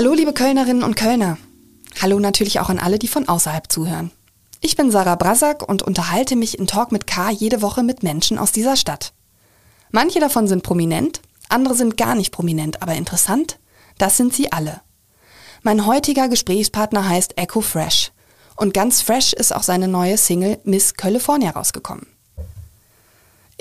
Hallo liebe Kölnerinnen und Kölner. Hallo natürlich auch an alle, die von außerhalb zuhören. Ich bin Sarah Brasak und unterhalte mich in Talk mit K jede Woche mit Menschen aus dieser Stadt. Manche davon sind prominent, andere sind gar nicht prominent, aber interessant, das sind sie alle. Mein heutiger Gesprächspartner heißt Echo Fresh und ganz fresh ist auch seine neue Single Miss California rausgekommen.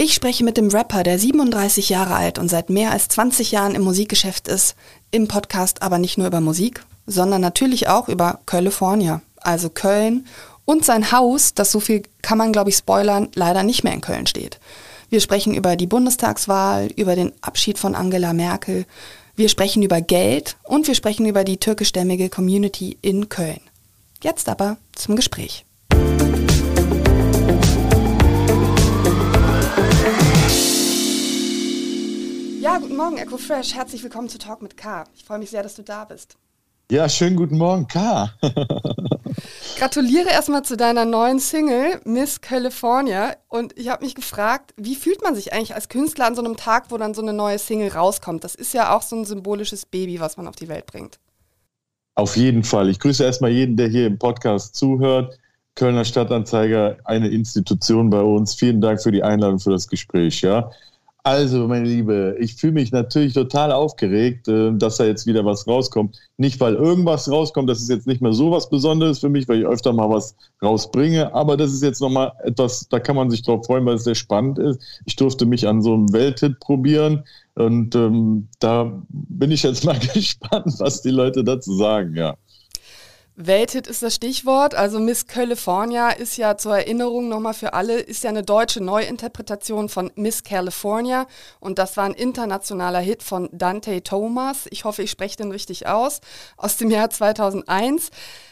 Ich spreche mit dem Rapper, der 37 Jahre alt und seit mehr als 20 Jahren im Musikgeschäft ist, im Podcast aber nicht nur über Musik, sondern natürlich auch über California, also Köln und sein Haus, das so viel kann man glaube ich spoilern, leider nicht mehr in Köln steht. Wir sprechen über die Bundestagswahl, über den Abschied von Angela Merkel, wir sprechen über Geld und wir sprechen über die türkischstämmige Community in Köln. Jetzt aber zum Gespräch. Ja, guten Morgen, Echo Fresh. Herzlich willkommen zu Talk mit K. Ich freue mich sehr, dass du da bist. Ja, schönen guten Morgen, K. Gratuliere erstmal zu deiner neuen Single, Miss California. Und ich habe mich gefragt, wie fühlt man sich eigentlich als Künstler an so einem Tag, wo dann so eine neue Single rauskommt? Das ist ja auch so ein symbolisches Baby, was man auf die Welt bringt. Auf jeden Fall. Ich grüße erstmal jeden, der hier im Podcast zuhört. Kölner Stadtanzeiger, eine Institution bei uns. Vielen Dank für die Einladung für das Gespräch. Ja, also, meine Liebe, ich fühle mich natürlich total aufgeregt, äh, dass da jetzt wieder was rauskommt. Nicht, weil irgendwas rauskommt, das ist jetzt nicht mehr so was Besonderes für mich, weil ich öfter mal was rausbringe, aber das ist jetzt nochmal etwas, da kann man sich drauf freuen, weil es sehr spannend ist. Ich durfte mich an so einem Welthit probieren und ähm, da bin ich jetzt mal gespannt, was die Leute dazu sagen, ja. Welthit ist das Stichwort. Also Miss California ist ja zur Erinnerung nochmal für alle, ist ja eine deutsche Neuinterpretation von Miss California. Und das war ein internationaler Hit von Dante Thomas. Ich hoffe, ich spreche den richtig aus. Aus dem Jahr 2001.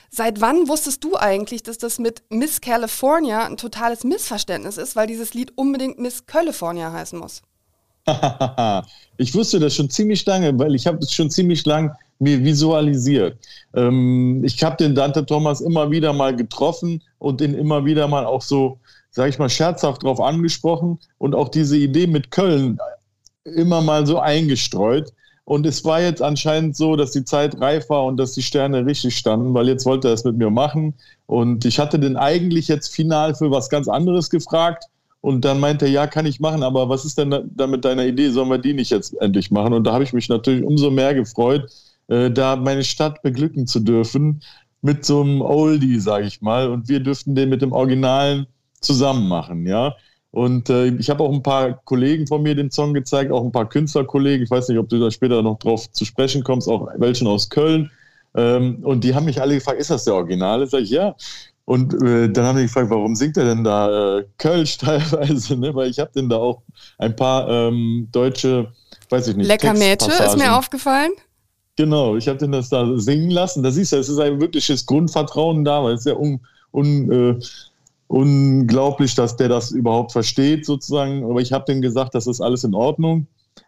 Seit wann wusstest du eigentlich, dass das mit Miss California ein totales Missverständnis ist, weil dieses Lied unbedingt Miss California heißen muss? ich wusste das schon ziemlich lange, weil ich habe es schon ziemlich lange mir visualisiert. Ähm, ich habe den Dante Thomas immer wieder mal getroffen und ihn immer wieder mal auch so, sage ich mal, scherzhaft drauf angesprochen und auch diese Idee mit Köln immer mal so eingestreut. Und es war jetzt anscheinend so, dass die Zeit reif war und dass die Sterne richtig standen, weil jetzt wollte er es mit mir machen. Und ich hatte den eigentlich jetzt final für was ganz anderes gefragt. Und dann meinte er, ja, kann ich machen, aber was ist denn da mit deiner Idee? Sollen wir die nicht jetzt endlich machen? Und da habe ich mich natürlich umso mehr gefreut, äh, da meine Stadt beglücken zu dürfen mit so einem Oldie, sage ich mal. Und wir dürften den mit dem Originalen zusammen machen, ja. Und äh, ich habe auch ein paar Kollegen von mir den Song gezeigt, auch ein paar Künstlerkollegen. Ich weiß nicht, ob du da später noch drauf zu sprechen kommst, auch welchen aus Köln. Ähm, und die haben mich alle gefragt, ist das der Originale? Sag ich, ja. Und äh, dann haben die gefragt, warum singt er denn da äh, Kölsch teilweise? Ne? Weil ich habe denn da auch ein paar ähm, deutsche, weiß ich nicht. Lecker Mädchen ist mir aufgefallen. Genau, ich habe den das da singen lassen. Da siehst du, es ist ein wirkliches Grundvertrauen da, weil es ist ja un, un, äh, unglaublich, dass der das überhaupt versteht, sozusagen. Aber ich habe dem gesagt, das ist alles in Ordnung.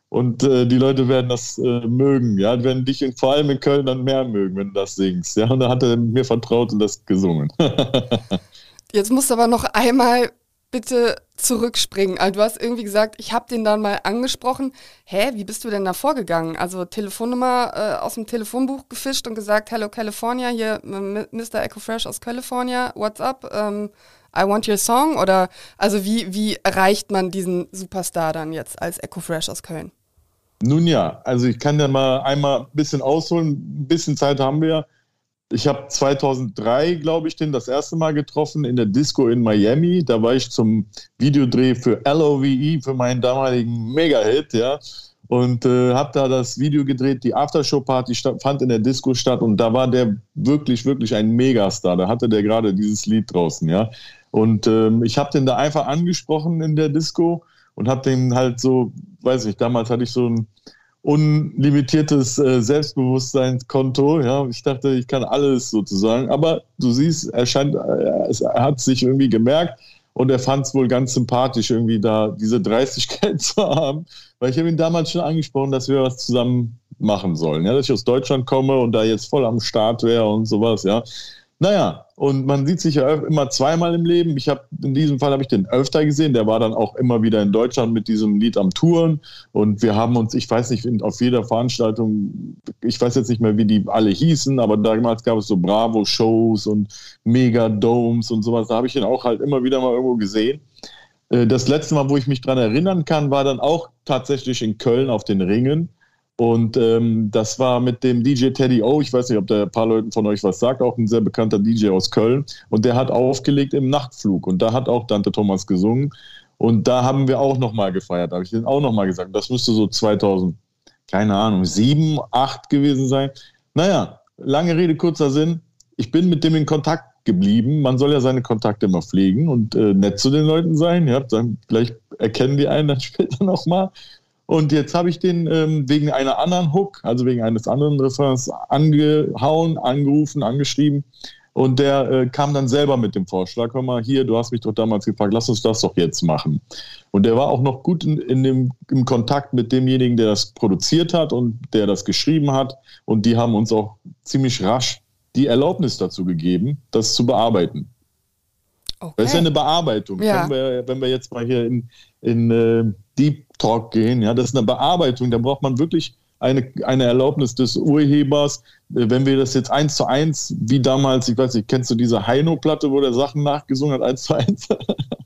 Und äh, die Leute werden das äh, mögen, ja, werden dich in, vor allem in Köln dann mehr mögen, wenn du das singst. Ja, und da hat er mir vertraut und das gesungen. Jetzt musst du aber noch einmal bitte zurückspringen. Also du hast irgendwie gesagt, ich habe den dann mal angesprochen. Hä, wie bist du denn da vorgegangen? Also Telefonnummer äh, aus dem Telefonbuch gefischt und gesagt, Hello California, hier Mr. Echo Fresh aus California, what's up? Ähm, I want your song? Oder also wie, wie erreicht man diesen Superstar dann jetzt als Echo Fresh aus Köln? Nun ja, also ich kann ja mal einmal ein bisschen ausholen. Ein bisschen Zeit haben wir ja. Ich habe 2003, glaube ich, den das erste Mal getroffen in der Disco in Miami. Da war ich zum Videodreh für LOVE, für meinen damaligen Mega-Hit, ja. Und äh, habe da das Video gedreht. Die Aftershow-Party fand in der Disco statt und da war der wirklich, wirklich ein Megastar. Da hatte der gerade dieses Lied draußen, ja. Und ähm, ich habe den da einfach angesprochen in der Disco und habe den halt so, weiß ich, damals hatte ich so ein unlimitiertes äh, Selbstbewusstseinskonto. Ja, ich dachte, ich kann alles sozusagen. Aber du siehst, er scheint, äh, er hat sich irgendwie gemerkt und er fand es wohl ganz sympathisch, irgendwie da diese Dreistigkeit zu haben. Weil ich habe ihn damals schon angesprochen, dass wir was zusammen machen sollen. Ja, dass ich aus Deutschland komme und da jetzt voll am Start wäre und sowas, ja. Naja, und man sieht sich ja immer zweimal im Leben. Ich habe in diesem Fall habe ich den öfter gesehen. Der war dann auch immer wieder in Deutschland mit diesem Lied am Touren. Und wir haben uns, ich weiß nicht, auf jeder Veranstaltung, ich weiß jetzt nicht mehr, wie die alle hießen, aber damals gab es so Bravo-Shows und Mega-Domes und sowas. Da habe ich ihn auch halt immer wieder mal irgendwo gesehen. Äh, das letzte Mal, wo ich mich dran erinnern kann, war dann auch tatsächlich in Köln auf den Ringen. Und ähm, das war mit dem DJ Teddy O. Ich weiß nicht, ob der ein paar Leuten von euch was sagt, auch ein sehr bekannter DJ aus Köln. Und der hat aufgelegt im Nachtflug. Und da hat auch Dante Thomas gesungen. Und da haben wir auch nochmal gefeiert. Da habe ich den auch nochmal gesagt. Das müsste so 2000, keine Ahnung, 7, 8 gewesen sein. Naja, lange Rede, kurzer Sinn. Ich bin mit dem in Kontakt geblieben. Man soll ja seine Kontakte immer pflegen und äh, nett zu den Leuten sein. Ja, dann gleich erkennen die einen dann später nochmal. Und jetzt habe ich den ähm, wegen einer anderen Hook, also wegen eines anderen Refrains, angehauen, angerufen, angeschrieben. Und der äh, kam dann selber mit dem Vorschlag, hör mal, hier, du hast mich doch damals gefragt, lass uns das doch jetzt machen. Und der war auch noch gut in, in dem, im Kontakt mit demjenigen, der das produziert hat und der das geschrieben hat. Und die haben uns auch ziemlich rasch die Erlaubnis dazu gegeben, das zu bearbeiten. Okay. Das ist ja eine Bearbeitung. Ja. Wenn, wir, wenn wir jetzt mal hier in, in äh, Deep Talk gehen, ja, das ist eine Bearbeitung. Da braucht man wirklich eine, eine Erlaubnis des Urhebers. Äh, wenn wir das jetzt eins zu eins, wie damals, ich weiß nicht, kennst du diese Heino-Platte, wo der Sachen nachgesungen hat, eins zu eins?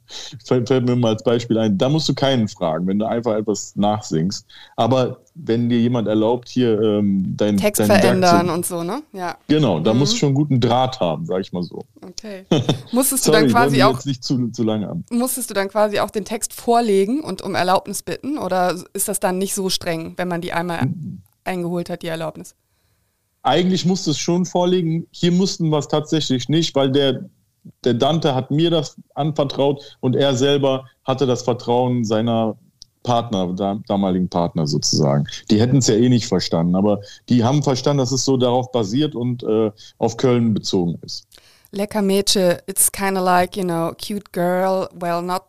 fällt, fällt mir mal als Beispiel ein. Da musst du keinen fragen, wenn du einfach etwas nachsingst. Aber wenn dir jemand erlaubt, hier ähm, dein Text dein verändern zu, und so, ne? Ja. Genau, da mhm. musst du schon einen guten Draht haben, sag ich mal so. Okay. Musstest du Sorry, dann quasi auch nicht zu, zu lange haben. Musstest du dann quasi auch den Text vorlegen und um Erlaubnis bitten oder ist das dann nicht so streng, wenn man die einmal mhm. eingeholt hat, die Erlaubnis? Eigentlich musste es schon vorlegen. Hier mussten wir es tatsächlich nicht, weil der der Dante hat mir das anvertraut und er selber hatte das Vertrauen seiner Partner, damaligen Partner sozusagen. Die hätten es ja eh nicht verstanden, aber die haben verstanden, dass es so darauf basiert und äh, auf Köln bezogen ist. Lecker Mädchen, it's kind of like, you know, cute girl, well, not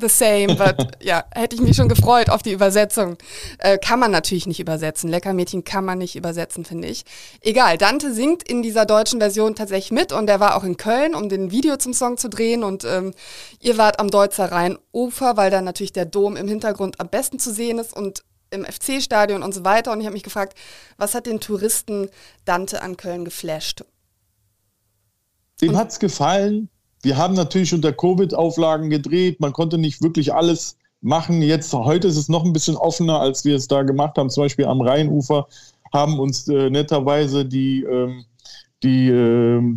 the same, but ja, hätte ich mich schon gefreut auf die Übersetzung. Äh, kann man natürlich nicht übersetzen. Leckermädchen kann man nicht übersetzen, finde ich. Egal, Dante singt in dieser deutschen Version tatsächlich mit und er war auch in Köln, um den Video zum Song zu drehen und ähm, ihr wart am Deutzer Rheinufer, weil da natürlich der Dom im Hintergrund am besten zu sehen ist und im FC-Stadion und so weiter. Und ich habe mich gefragt, was hat den Touristen Dante an Köln geflasht? Dem hat es gefallen, wir haben natürlich unter Covid-Auflagen gedreht. Man konnte nicht wirklich alles machen. Jetzt, heute ist es noch ein bisschen offener, als wir es da gemacht haben. Zum Beispiel am Rheinufer haben uns äh, netterweise die, ähm, die äh,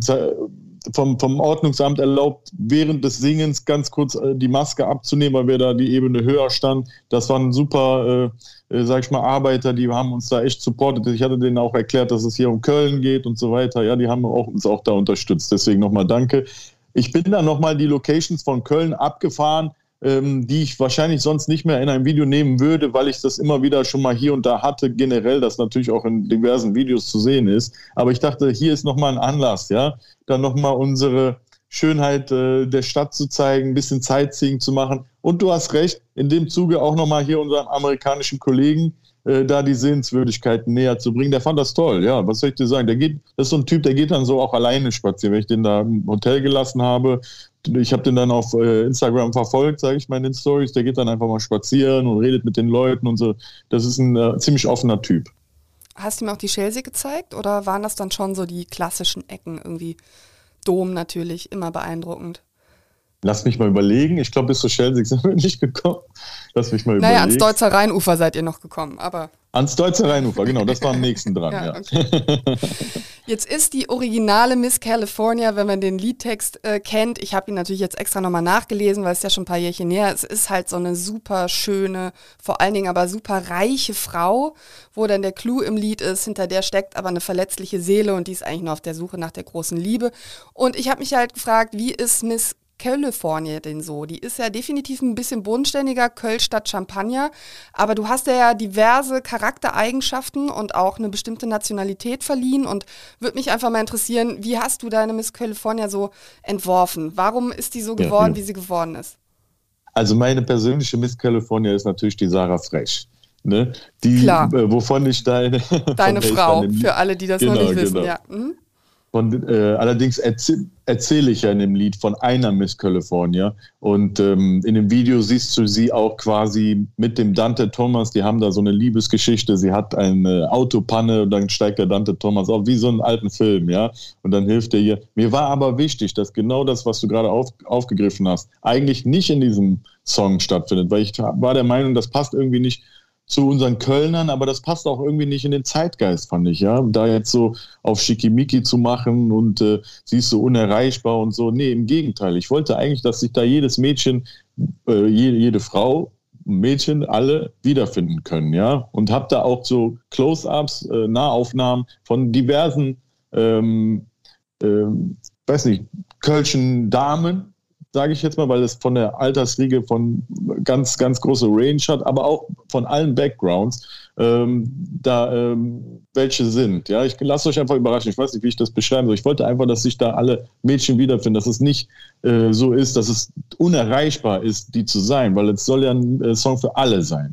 vom, vom Ordnungsamt erlaubt, während des Singens ganz kurz äh, die Maske abzunehmen, weil wir da die Ebene höher standen. Das waren super, äh, äh, sag ich mal, Arbeiter, die haben uns da echt supportet. Ich hatte denen auch erklärt, dass es hier um Köln geht und so weiter. Ja, die haben auch, uns auch da unterstützt. Deswegen nochmal danke. Ich bin dann nochmal die Locations von Köln abgefahren, ähm, die ich wahrscheinlich sonst nicht mehr in einem Video nehmen würde, weil ich das immer wieder schon mal hier und da hatte, generell, das natürlich auch in diversen Videos zu sehen ist. Aber ich dachte, hier ist nochmal ein Anlass, ja, dann nochmal unsere Schönheit äh, der Stadt zu zeigen, ein bisschen Sightseeing zu machen. Und du hast recht, in dem Zuge auch nochmal hier unseren amerikanischen Kollegen äh, da die Sehenswürdigkeiten näher zu bringen. Der fand das toll, ja. Was soll ich dir sagen? Der geht, das ist so ein Typ, der geht dann so auch alleine spazieren. Wenn ich den da im Hotel gelassen habe, ich habe den dann auf äh, Instagram verfolgt, sage ich mal in den Stories. Der geht dann einfach mal spazieren und redet mit den Leuten und so. Das ist ein äh, ziemlich offener Typ. Hast du ihm auch die Chelsea gezeigt oder waren das dann schon so die klassischen Ecken irgendwie? Dom natürlich, immer beeindruckend. Lass mich mal überlegen. Ich glaube, bis zu Schelsig sind wir nicht gekommen. Lass mich mal naja, überlegen. Naja, ans Deutzer Rheinufer seid ihr noch gekommen, aber. Ans Deutzer Rheinufer, genau, das war am nächsten dran, ja. ja. Okay. Jetzt ist die originale Miss California, wenn man den Liedtext äh, kennt. Ich habe ihn natürlich jetzt extra nochmal nachgelesen, weil es ja schon ein paar Jährchen näher ist. Es ist halt so eine super schöne, vor allen Dingen aber super reiche Frau, wo dann der Clou im Lied ist. Hinter der steckt aber eine verletzliche Seele und die ist eigentlich nur auf der Suche nach der großen Liebe. Und ich habe mich halt gefragt, wie ist Miss California denn so? Die ist ja definitiv ein bisschen bodenständiger, Köln statt Champagner, aber du hast ja diverse Charaktereigenschaften und auch eine bestimmte Nationalität verliehen und würde mich einfach mal interessieren, wie hast du deine Miss California so entworfen? Warum ist die so geworden, ja, wie sie geworden ist? Also meine persönliche Miss California ist natürlich die Sarah Fresh. Ne? Die, Klar. Äh, wovon ich deine... Deine Frau, für alle, die das genau, noch nicht wissen, genau. ja. Mhm. Von, äh, allerdings erzähle erzähl ich ja in dem Lied von einer Miss California. Und ähm, in dem Video siehst du sie auch quasi mit dem Dante Thomas. Die haben da so eine Liebesgeschichte. Sie hat eine Autopanne und dann steigt der Dante Thomas auf, wie so einen alten Film, ja. Und dann hilft er ihr. Mir war aber wichtig, dass genau das, was du gerade auf, aufgegriffen hast, eigentlich nicht in diesem Song stattfindet, weil ich war der Meinung, das passt irgendwie nicht zu unseren Kölnern, aber das passt auch irgendwie nicht in den Zeitgeist, fand ich, ja. Da jetzt so auf Schickimicki zu machen und äh, sie ist so unerreichbar und so. Nee, im Gegenteil. Ich wollte eigentlich, dass sich da jedes Mädchen, äh, jede, jede Frau, Mädchen alle wiederfinden können, ja. Und habe da auch so Close-ups, äh, Nahaufnahmen von diversen, ähm, ähm, weiß nicht, Kölschen Damen, sage ich jetzt mal, weil es von der Altersriege von ganz, ganz große Range hat, aber auch von allen Backgrounds, ähm, da ähm, welche sind. Ja, ich lasse euch einfach überraschen. Ich weiß nicht, wie ich das beschreiben soll. Ich wollte einfach, dass sich da alle Mädchen wiederfinden, dass es nicht äh, so ist, dass es unerreichbar ist, die zu sein, weil es soll ja ein äh, Song für alle sein.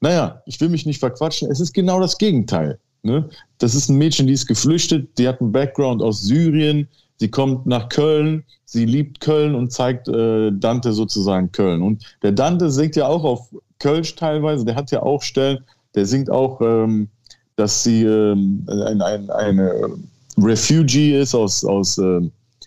Naja, ich will mich nicht verquatschen. Es ist genau das Gegenteil. Ne? Das ist ein Mädchen, die ist geflüchtet, die hat einen Background aus Syrien, Sie kommt nach Köln, sie liebt Köln und zeigt äh, Dante sozusagen Köln. Und der Dante singt ja auch auf Kölsch teilweise, der hat ja auch Stellen, der singt auch, ähm, dass sie ähm, ein, ein, eine Refugee ist aus, aus, äh,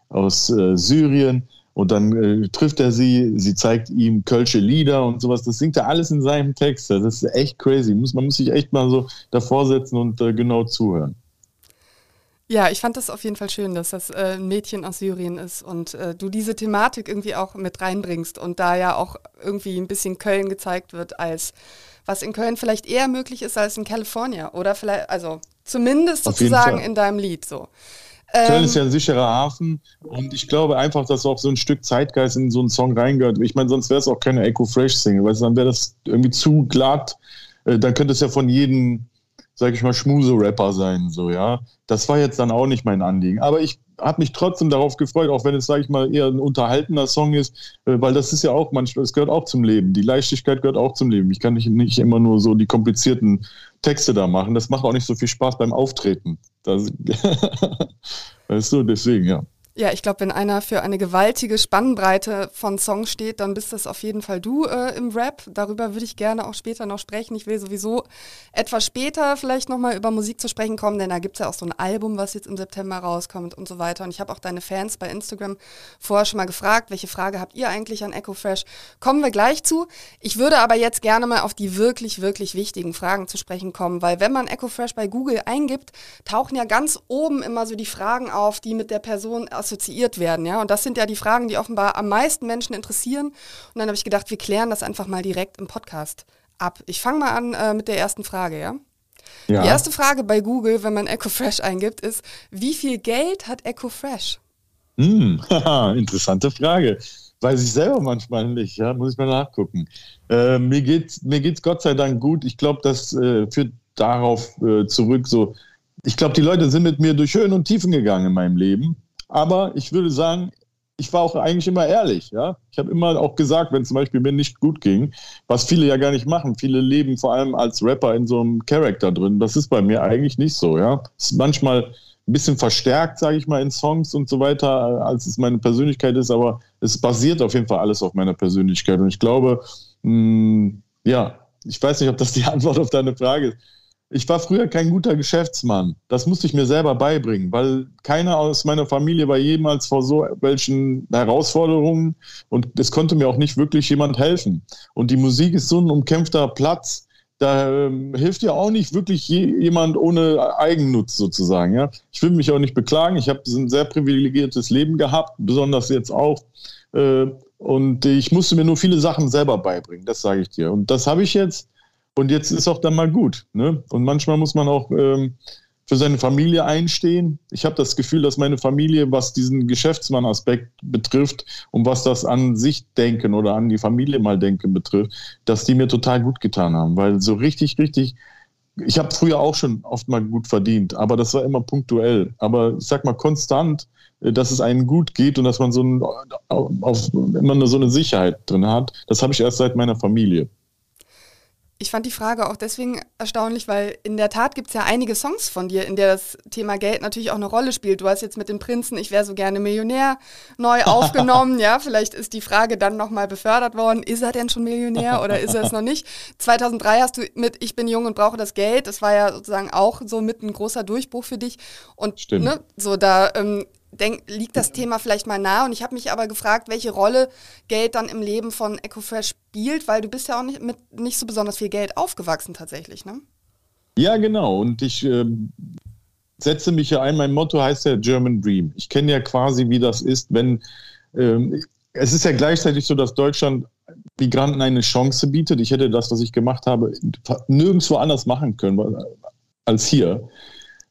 aus äh, Syrien. Und dann äh, trifft er sie, sie zeigt ihm kölsche Lieder und sowas. Das singt er alles in seinem Text. Das ist echt crazy. Muss, man muss sich echt mal so davor setzen und äh, genau zuhören. Ja, ich fand das auf jeden Fall schön, dass das äh, ein Mädchen aus Syrien ist und äh, du diese Thematik irgendwie auch mit reinbringst und da ja auch irgendwie ein bisschen Köln gezeigt wird als was in Köln vielleicht eher möglich ist als in Kalifornien oder vielleicht, also zumindest sozusagen in deinem Lied so. Köln ähm, ist ja ein sicherer Hafen und ich glaube einfach, dass auch so ein Stück Zeitgeist in so einen Song reingehört. Ich meine, sonst wäre es auch keine Echo Fresh Single, weil dann wäre das irgendwie zu glatt. Äh, dann könnte es ja von jedem sag ich mal, Schmuse-Rapper sein, so, ja. Das war jetzt dann auch nicht mein Anliegen. Aber ich habe mich trotzdem darauf gefreut, auch wenn es, sage ich mal, eher ein unterhaltender Song ist, äh, weil das ist ja auch manchmal, es gehört auch zum Leben. Die Leichtigkeit gehört auch zum Leben. Ich kann nicht, nicht immer nur so die komplizierten Texte da machen. Das macht auch nicht so viel Spaß beim Auftreten. Das, weißt du, deswegen, ja. Ja, ich glaube, wenn einer für eine gewaltige Spannbreite von Songs steht, dann bist das auf jeden Fall du äh, im Rap. Darüber würde ich gerne auch später noch sprechen. Ich will sowieso etwas später vielleicht nochmal über Musik zu sprechen kommen, denn da gibt es ja auch so ein Album, was jetzt im September rauskommt und so weiter. Und ich habe auch deine Fans bei Instagram vorher schon mal gefragt, welche Frage habt ihr eigentlich an EcoFresh? Kommen wir gleich zu. Ich würde aber jetzt gerne mal auf die wirklich, wirklich wichtigen Fragen zu sprechen kommen, weil wenn man EcoFresh bei Google eingibt, tauchen ja ganz oben immer so die Fragen auf, die mit der Person assoziiert werden. Ja? Und das sind ja die Fragen, die offenbar am meisten Menschen interessieren. Und dann habe ich gedacht, wir klären das einfach mal direkt im Podcast ab. Ich fange mal an äh, mit der ersten Frage, ja? ja? Die erste Frage bei Google, wenn man EcoFresh eingibt, ist, wie viel Geld hat EcoFresh? Hm, interessante Frage. Weiß ich selber manchmal nicht, ja, muss ich mal nachgucken. Äh, mir geht's, mir geht's Gott sei Dank gut. Ich glaube, das äh, führt darauf äh, zurück, so, ich glaube, die Leute sind mit mir durch Höhen und Tiefen gegangen in meinem Leben. Aber ich würde sagen, ich war auch eigentlich immer ehrlich. Ja? Ich habe immer auch gesagt, wenn zum Beispiel mir nicht gut ging, was viele ja gar nicht machen. Viele leben vor allem als Rapper in so einem Charakter drin. Das ist bei mir eigentlich nicht so. Ja, ist manchmal ein bisschen verstärkt, sage ich mal, in Songs und so weiter, als es meine Persönlichkeit ist. Aber es basiert auf jeden Fall alles auf meiner Persönlichkeit. Und ich glaube, mh, hm, ja, ich weiß nicht, ob das die Antwort auf deine Frage ist ich war früher kein guter Geschäftsmann. Das musste ich mir selber beibringen, weil keiner aus meiner Familie war jemals vor so welchen Herausforderungen und es konnte mir auch nicht wirklich jemand helfen. Und die Musik ist so ein umkämpfter Platz, da ähm, hilft ja auch nicht wirklich je, jemand ohne Eigennutz sozusagen. Ja? Ich will mich auch nicht beklagen. Ich habe ein sehr privilegiertes Leben gehabt, besonders jetzt auch. Äh, und ich musste mir nur viele Sachen selber beibringen, das sage ich dir. Und das habe ich jetzt und jetzt ist auch dann mal gut. Ne? Und manchmal muss man auch ähm, für seine Familie einstehen. Ich habe das Gefühl, dass meine Familie, was diesen Geschäftsmann-Aspekt betrifft und was das an sich denken oder an die Familie mal denken betrifft, dass die mir total gut getan haben. Weil so richtig, richtig, ich habe früher auch schon oft mal gut verdient, aber das war immer punktuell. Aber ich sag mal konstant, äh, dass es einem gut geht und dass man so ein, auf, immer so eine Sicherheit drin hat, das habe ich erst seit meiner Familie Ich fand die Frage auch deswegen erstaunlich, weil in der Tat gibt es ja einige Songs von dir, in der das Thema Geld natürlich auch eine Rolle spielt. Du hast jetzt mit dem Prinzen Ich wäre so gerne Millionär neu aufgenommen. ja, vielleicht ist die Frage dann nochmal befördert worden. Ist er denn schon Millionär oder ist er es noch nicht? 2003 hast du mit Ich bin jung und brauche das Geld. Das war ja sozusagen auch so mit ein großer Durchbruch für dich. Und Stimmt. Ne, so da ähm, denk, liegt das Thema vielleicht mal nah. Und ich habe mich aber gefragt, welche Rolle Geld dann im Leben von EcoFresh spielt, weil du bist ja auch nicht mit nicht so besonders viel Geld aufgewachsen tatsächlich, ne? Ja, genau. Und ich äh, setze mich ja ein, mein Motto heißt ja German Dream. Ich kenne ja quasi, wie das ist, wenn ähm, es ist ja gleichzeitig so, dass Deutschland Migranten eine Chance bietet. Ich hätte das, was ich gemacht habe, nirgendwo anders machen können als hier.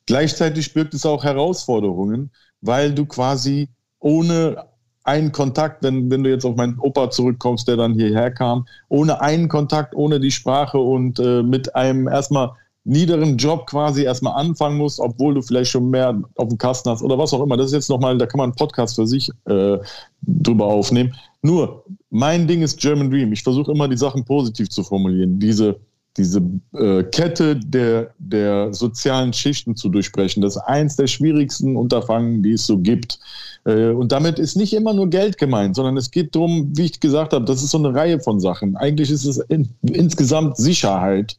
Gleichzeitig birgt es auch Herausforderungen, weil du quasi ohne einen Kontakt, wenn, wenn du jetzt auf meinen Opa zurückkommst, der dann hierher kam, ohne einen Kontakt, ohne die Sprache und äh, mit einem erstmal niederen Job quasi erstmal anfangen musst, obwohl du vielleicht schon mehr auf dem Kasten hast oder was auch immer. Das ist jetzt nochmal, da kann man einen Podcast für sich äh, drüber aufnehmen. Nur, mein Ding ist German Dream. Ich versuche immer die Sachen positiv zu formulieren. Diese diese äh, Kette der, der sozialen Schichten zu durchbrechen. Das ist eins der schwierigsten Unterfangen, die es so gibt. Äh, und damit ist nicht immer nur Geld gemeint, sondern es geht darum, wie ich gesagt habe, das ist so eine Reihe von Sachen. Eigentlich ist es in, insgesamt Sicherheit,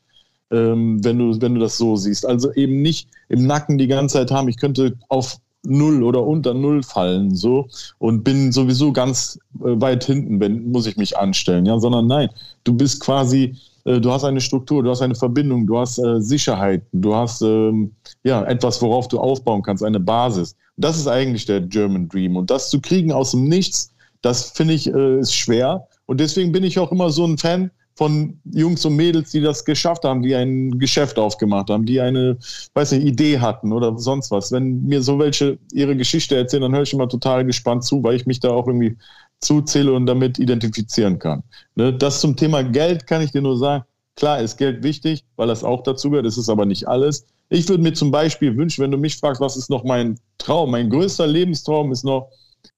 ähm, wenn, du, wenn du das so siehst. Also eben nicht im Nacken die ganze Zeit haben, ich könnte auf Null oder unter Null fallen, so und bin sowieso ganz äh, weit hinten, wenn muss ich mich anstellen, ja, sondern nein, du bist quasi du hast eine Struktur, du hast eine Verbindung, du hast äh, Sicherheit, du hast ähm, ja etwas, worauf du aufbauen kannst, eine Basis. Das ist eigentlich der German Dream. Und das zu kriegen aus dem Nichts, das finde ich äh, ist schwer. Und deswegen bin ich auch immer so ein Fan von Jungs und Mädels, die das geschafft haben, die ein Geschäft aufgemacht haben, die eine, weiß nicht, Idee hatten oder sonst was. Wenn mir so welche ihre Geschichte erzählen, dann höre ich immer total gespannt zu, weil ich mich da auch irgendwie zuzähle und damit identifizieren kann. Ne? Das zum Thema Geld kann ich dir nur sagen. Klar ist Geld wichtig, weil das auch dazu gehört. Das ist aber nicht alles. Ich würde mir zum Beispiel wünschen, wenn du mich fragst, was ist noch mein Traum? Mein größter Lebenstraum ist noch,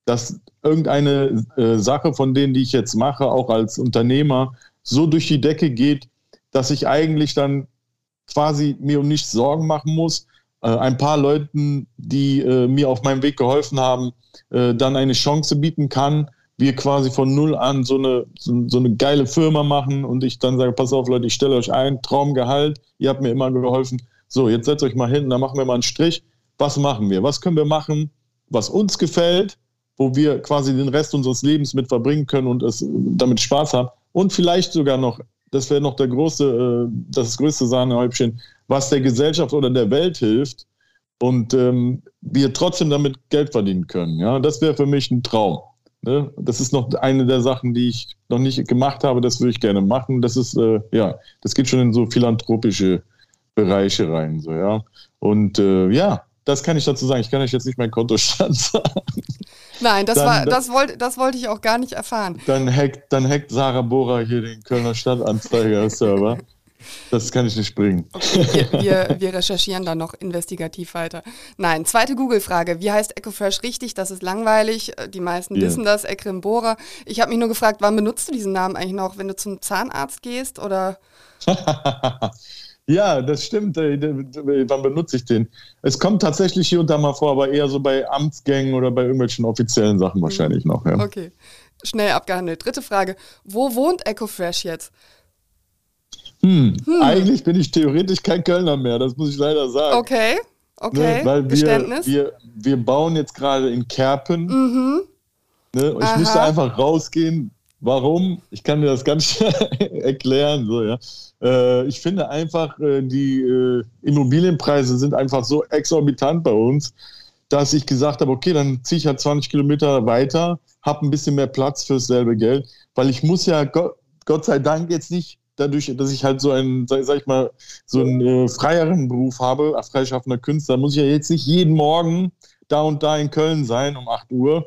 dass irgendeine äh, Sache von denen, die ich jetzt mache, auch als Unternehmer, so durch die Decke geht, dass ich eigentlich dann quasi mir um nichts Sorgen machen muss. Äh, ein paar Leuten, die äh, mir auf meinem Weg geholfen haben, äh, dann eine Chance bieten kann, wir quasi von null an so eine, so, eine geile Firma machen und ich dann sage, pass auf Leute, ich stelle euch ein, Traumgehalt, ihr habt mir immer geholfen. So, jetzt setzt euch mal hin, dann machen wir mal einen Strich. Was machen wir? Was können wir machen, was uns gefällt, wo wir quasi den Rest unseres Lebens mit verbringen können und es damit Spaß haben? Und vielleicht sogar noch, das wäre noch der große, äh, das größte Sahnehäubchen, was der Gesellschaft oder der Welt hilft und ähm, wir trotzdem damit Geld verdienen können. Ja, das wäre für mich ein Traum. Ne? Das ist noch eine der Sachen, die ich noch nicht gemacht habe. Das würde ich gerne machen. Das ist, äh, ja, das geht schon in so philanthropische Bereiche rein. So, ja. Und äh, ja, das kann ich dazu sagen. Ich kann euch jetzt nicht meinen Kontostand sagen. Nein, das, dann, war, das, wollte, das wollte ich auch gar nicht erfahren. Dann hackt, dann hackt Sarah Bohrer hier den Kölner Stadtanzeiger-Server. Das kann ich nicht bringen. Okay, wir, wir, wir, recherchieren dann noch investigativ weiter. Nein, zweite Google-Frage. Wie heißt Ecofresh richtig? Das ist langweilig. Die meisten yeah. wissen das. Ekrimbora. Ich habe mich nur gefragt, wann benutzt du diesen Namen eigentlich noch? Wenn du zum Zahnarzt gehst oder? ja, das stimmt. Äh, wann benutze ich den? Es kommt tatsächlich hier und da mal vor, aber eher so bei Amtsgängen oder bei irgendwelchen offiziellen Sachen wahrscheinlich noch. Ja. Okay. Schnell abgehandelt. Dritte Frage. Wo wohnt Ecofresh jetzt? Hm, hm. Eigentlich bin ich theoretisch kein Kölner mehr, das muss ich leider sagen. Okay, okay. Ne, weil wir, wir, wir bauen jetzt gerade in Kerpen. Mhm. Ne, und ich Aha. müsste einfach rausgehen. Warum? Ich kann dir das ganz schnell erklären. So, ja. Äh, ich finde einfach, äh, die äh, Immobilienpreise sind einfach so exorbitant bei uns, dass ich gesagt habe, okay, dann ziehe ich halt 20 Kilometer weiter, habe ein bisschen mehr Platz fürs selbe Geld, weil ich muss ja Gott, Gott sei Dank jetzt nicht dadurch, dass ich halt so einen, sag, sag ich mal, so einen äh, freieren Beruf habe, als freischaffender Künstler, muss ich ja jetzt nicht jeden Morgen da und da in Köln sein um 8 Uhr.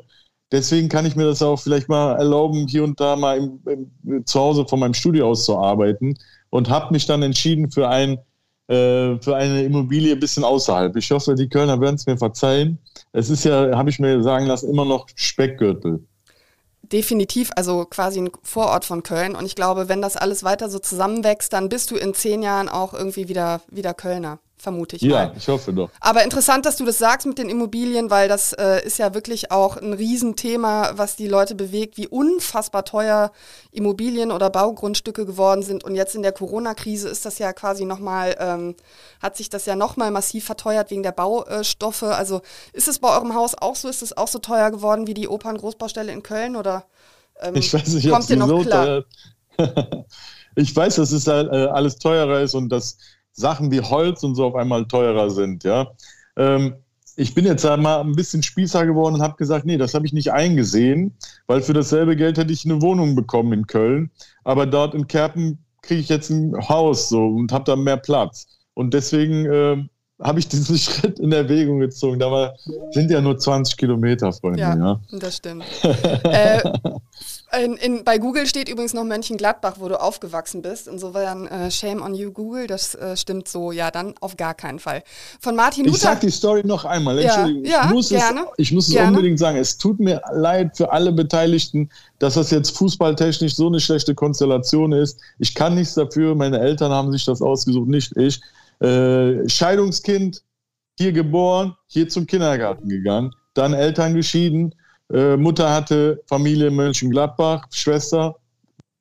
Deswegen kann ich mir das auch vielleicht mal erlauben, hier und da mal im, im, zu Hause von meinem Studio aus zu arbeiten und habe mich dann entschieden für, ein, äh, für eine Immobilie ein bisschen außerhalb. Ich hoffe, die Kölner werden es mir verzeihen. Es ist ja, habe ich mir sagen lassen, immer noch Speckgürtel. Definitiv, also quasi ein Vorort von Köln. Und ich glaube, wenn das alles weiter so zusammenwächst, dann bist du in zehn Jahren auch irgendwie wieder, wieder Kölner vermute ich ja, mal. Ja, ich hoffe doch. Aber interessant, dass du das sagst mit den Immobilien, weil das äh, ist ja wirklich auch ein Riesenthema, was die Leute bewegt, wie unfassbar teuer Immobilien oder Baugrundstücke geworden sind. Und jetzt in der Corona-Krise ist das ja quasi nochmal, ähm, hat sich das ja nochmal massiv verteuert wegen der Baustoffe. Also ist es bei eurem Haus auch so? Ist es auch so teuer geworden wie die Opern-Großbaustelle in Köln oder ähm, ich weiß nicht, kommt dir noch so klar? ich weiß, dass es äh, alles teurer ist und dass Sachen wie Holz und so auf einmal teurer sind. Ja? Ähm, ich bin jetzt mal ein bisschen Spießer geworden und habe gesagt, nee, das habe ich nicht eingesehen, weil für dasselbe Geld hätte ich eine Wohnung bekommen in Köln. Aber dort in Kerpen kriege ich jetzt ein Haus so und habe da mehr Platz. Und deswegen äh, habe ich diesen Schritt in Erwägung gezogen. Da sind ja nur 20 Kilometer, Freunde. Ja, ja. das stimmt. äh, in, in, bei Google steht übrigens noch Mönchengladbach, wo du aufgewachsen bist. Insofern äh, Shame on you, Google. Das äh, stimmt so. Ja, dann auf gar keinen Fall. Von Martin Luther. Ich sag die Story noch einmal. Entschuldigung. Ja, ich muss, gerne, es, ich muss es unbedingt sagen. Es tut mir leid für alle Beteiligten, dass das jetzt fußballtechnisch so eine schlechte Konstellation ist. Ich kann nichts dafür. Meine Eltern haben sich das ausgesucht, nicht ich. Äh, Scheidungskind, hier geboren, hier zum Kindergarten gegangen, dann Eltern geschieden äh, Mutter hatte Familie in Mönchengladbach, Schwester,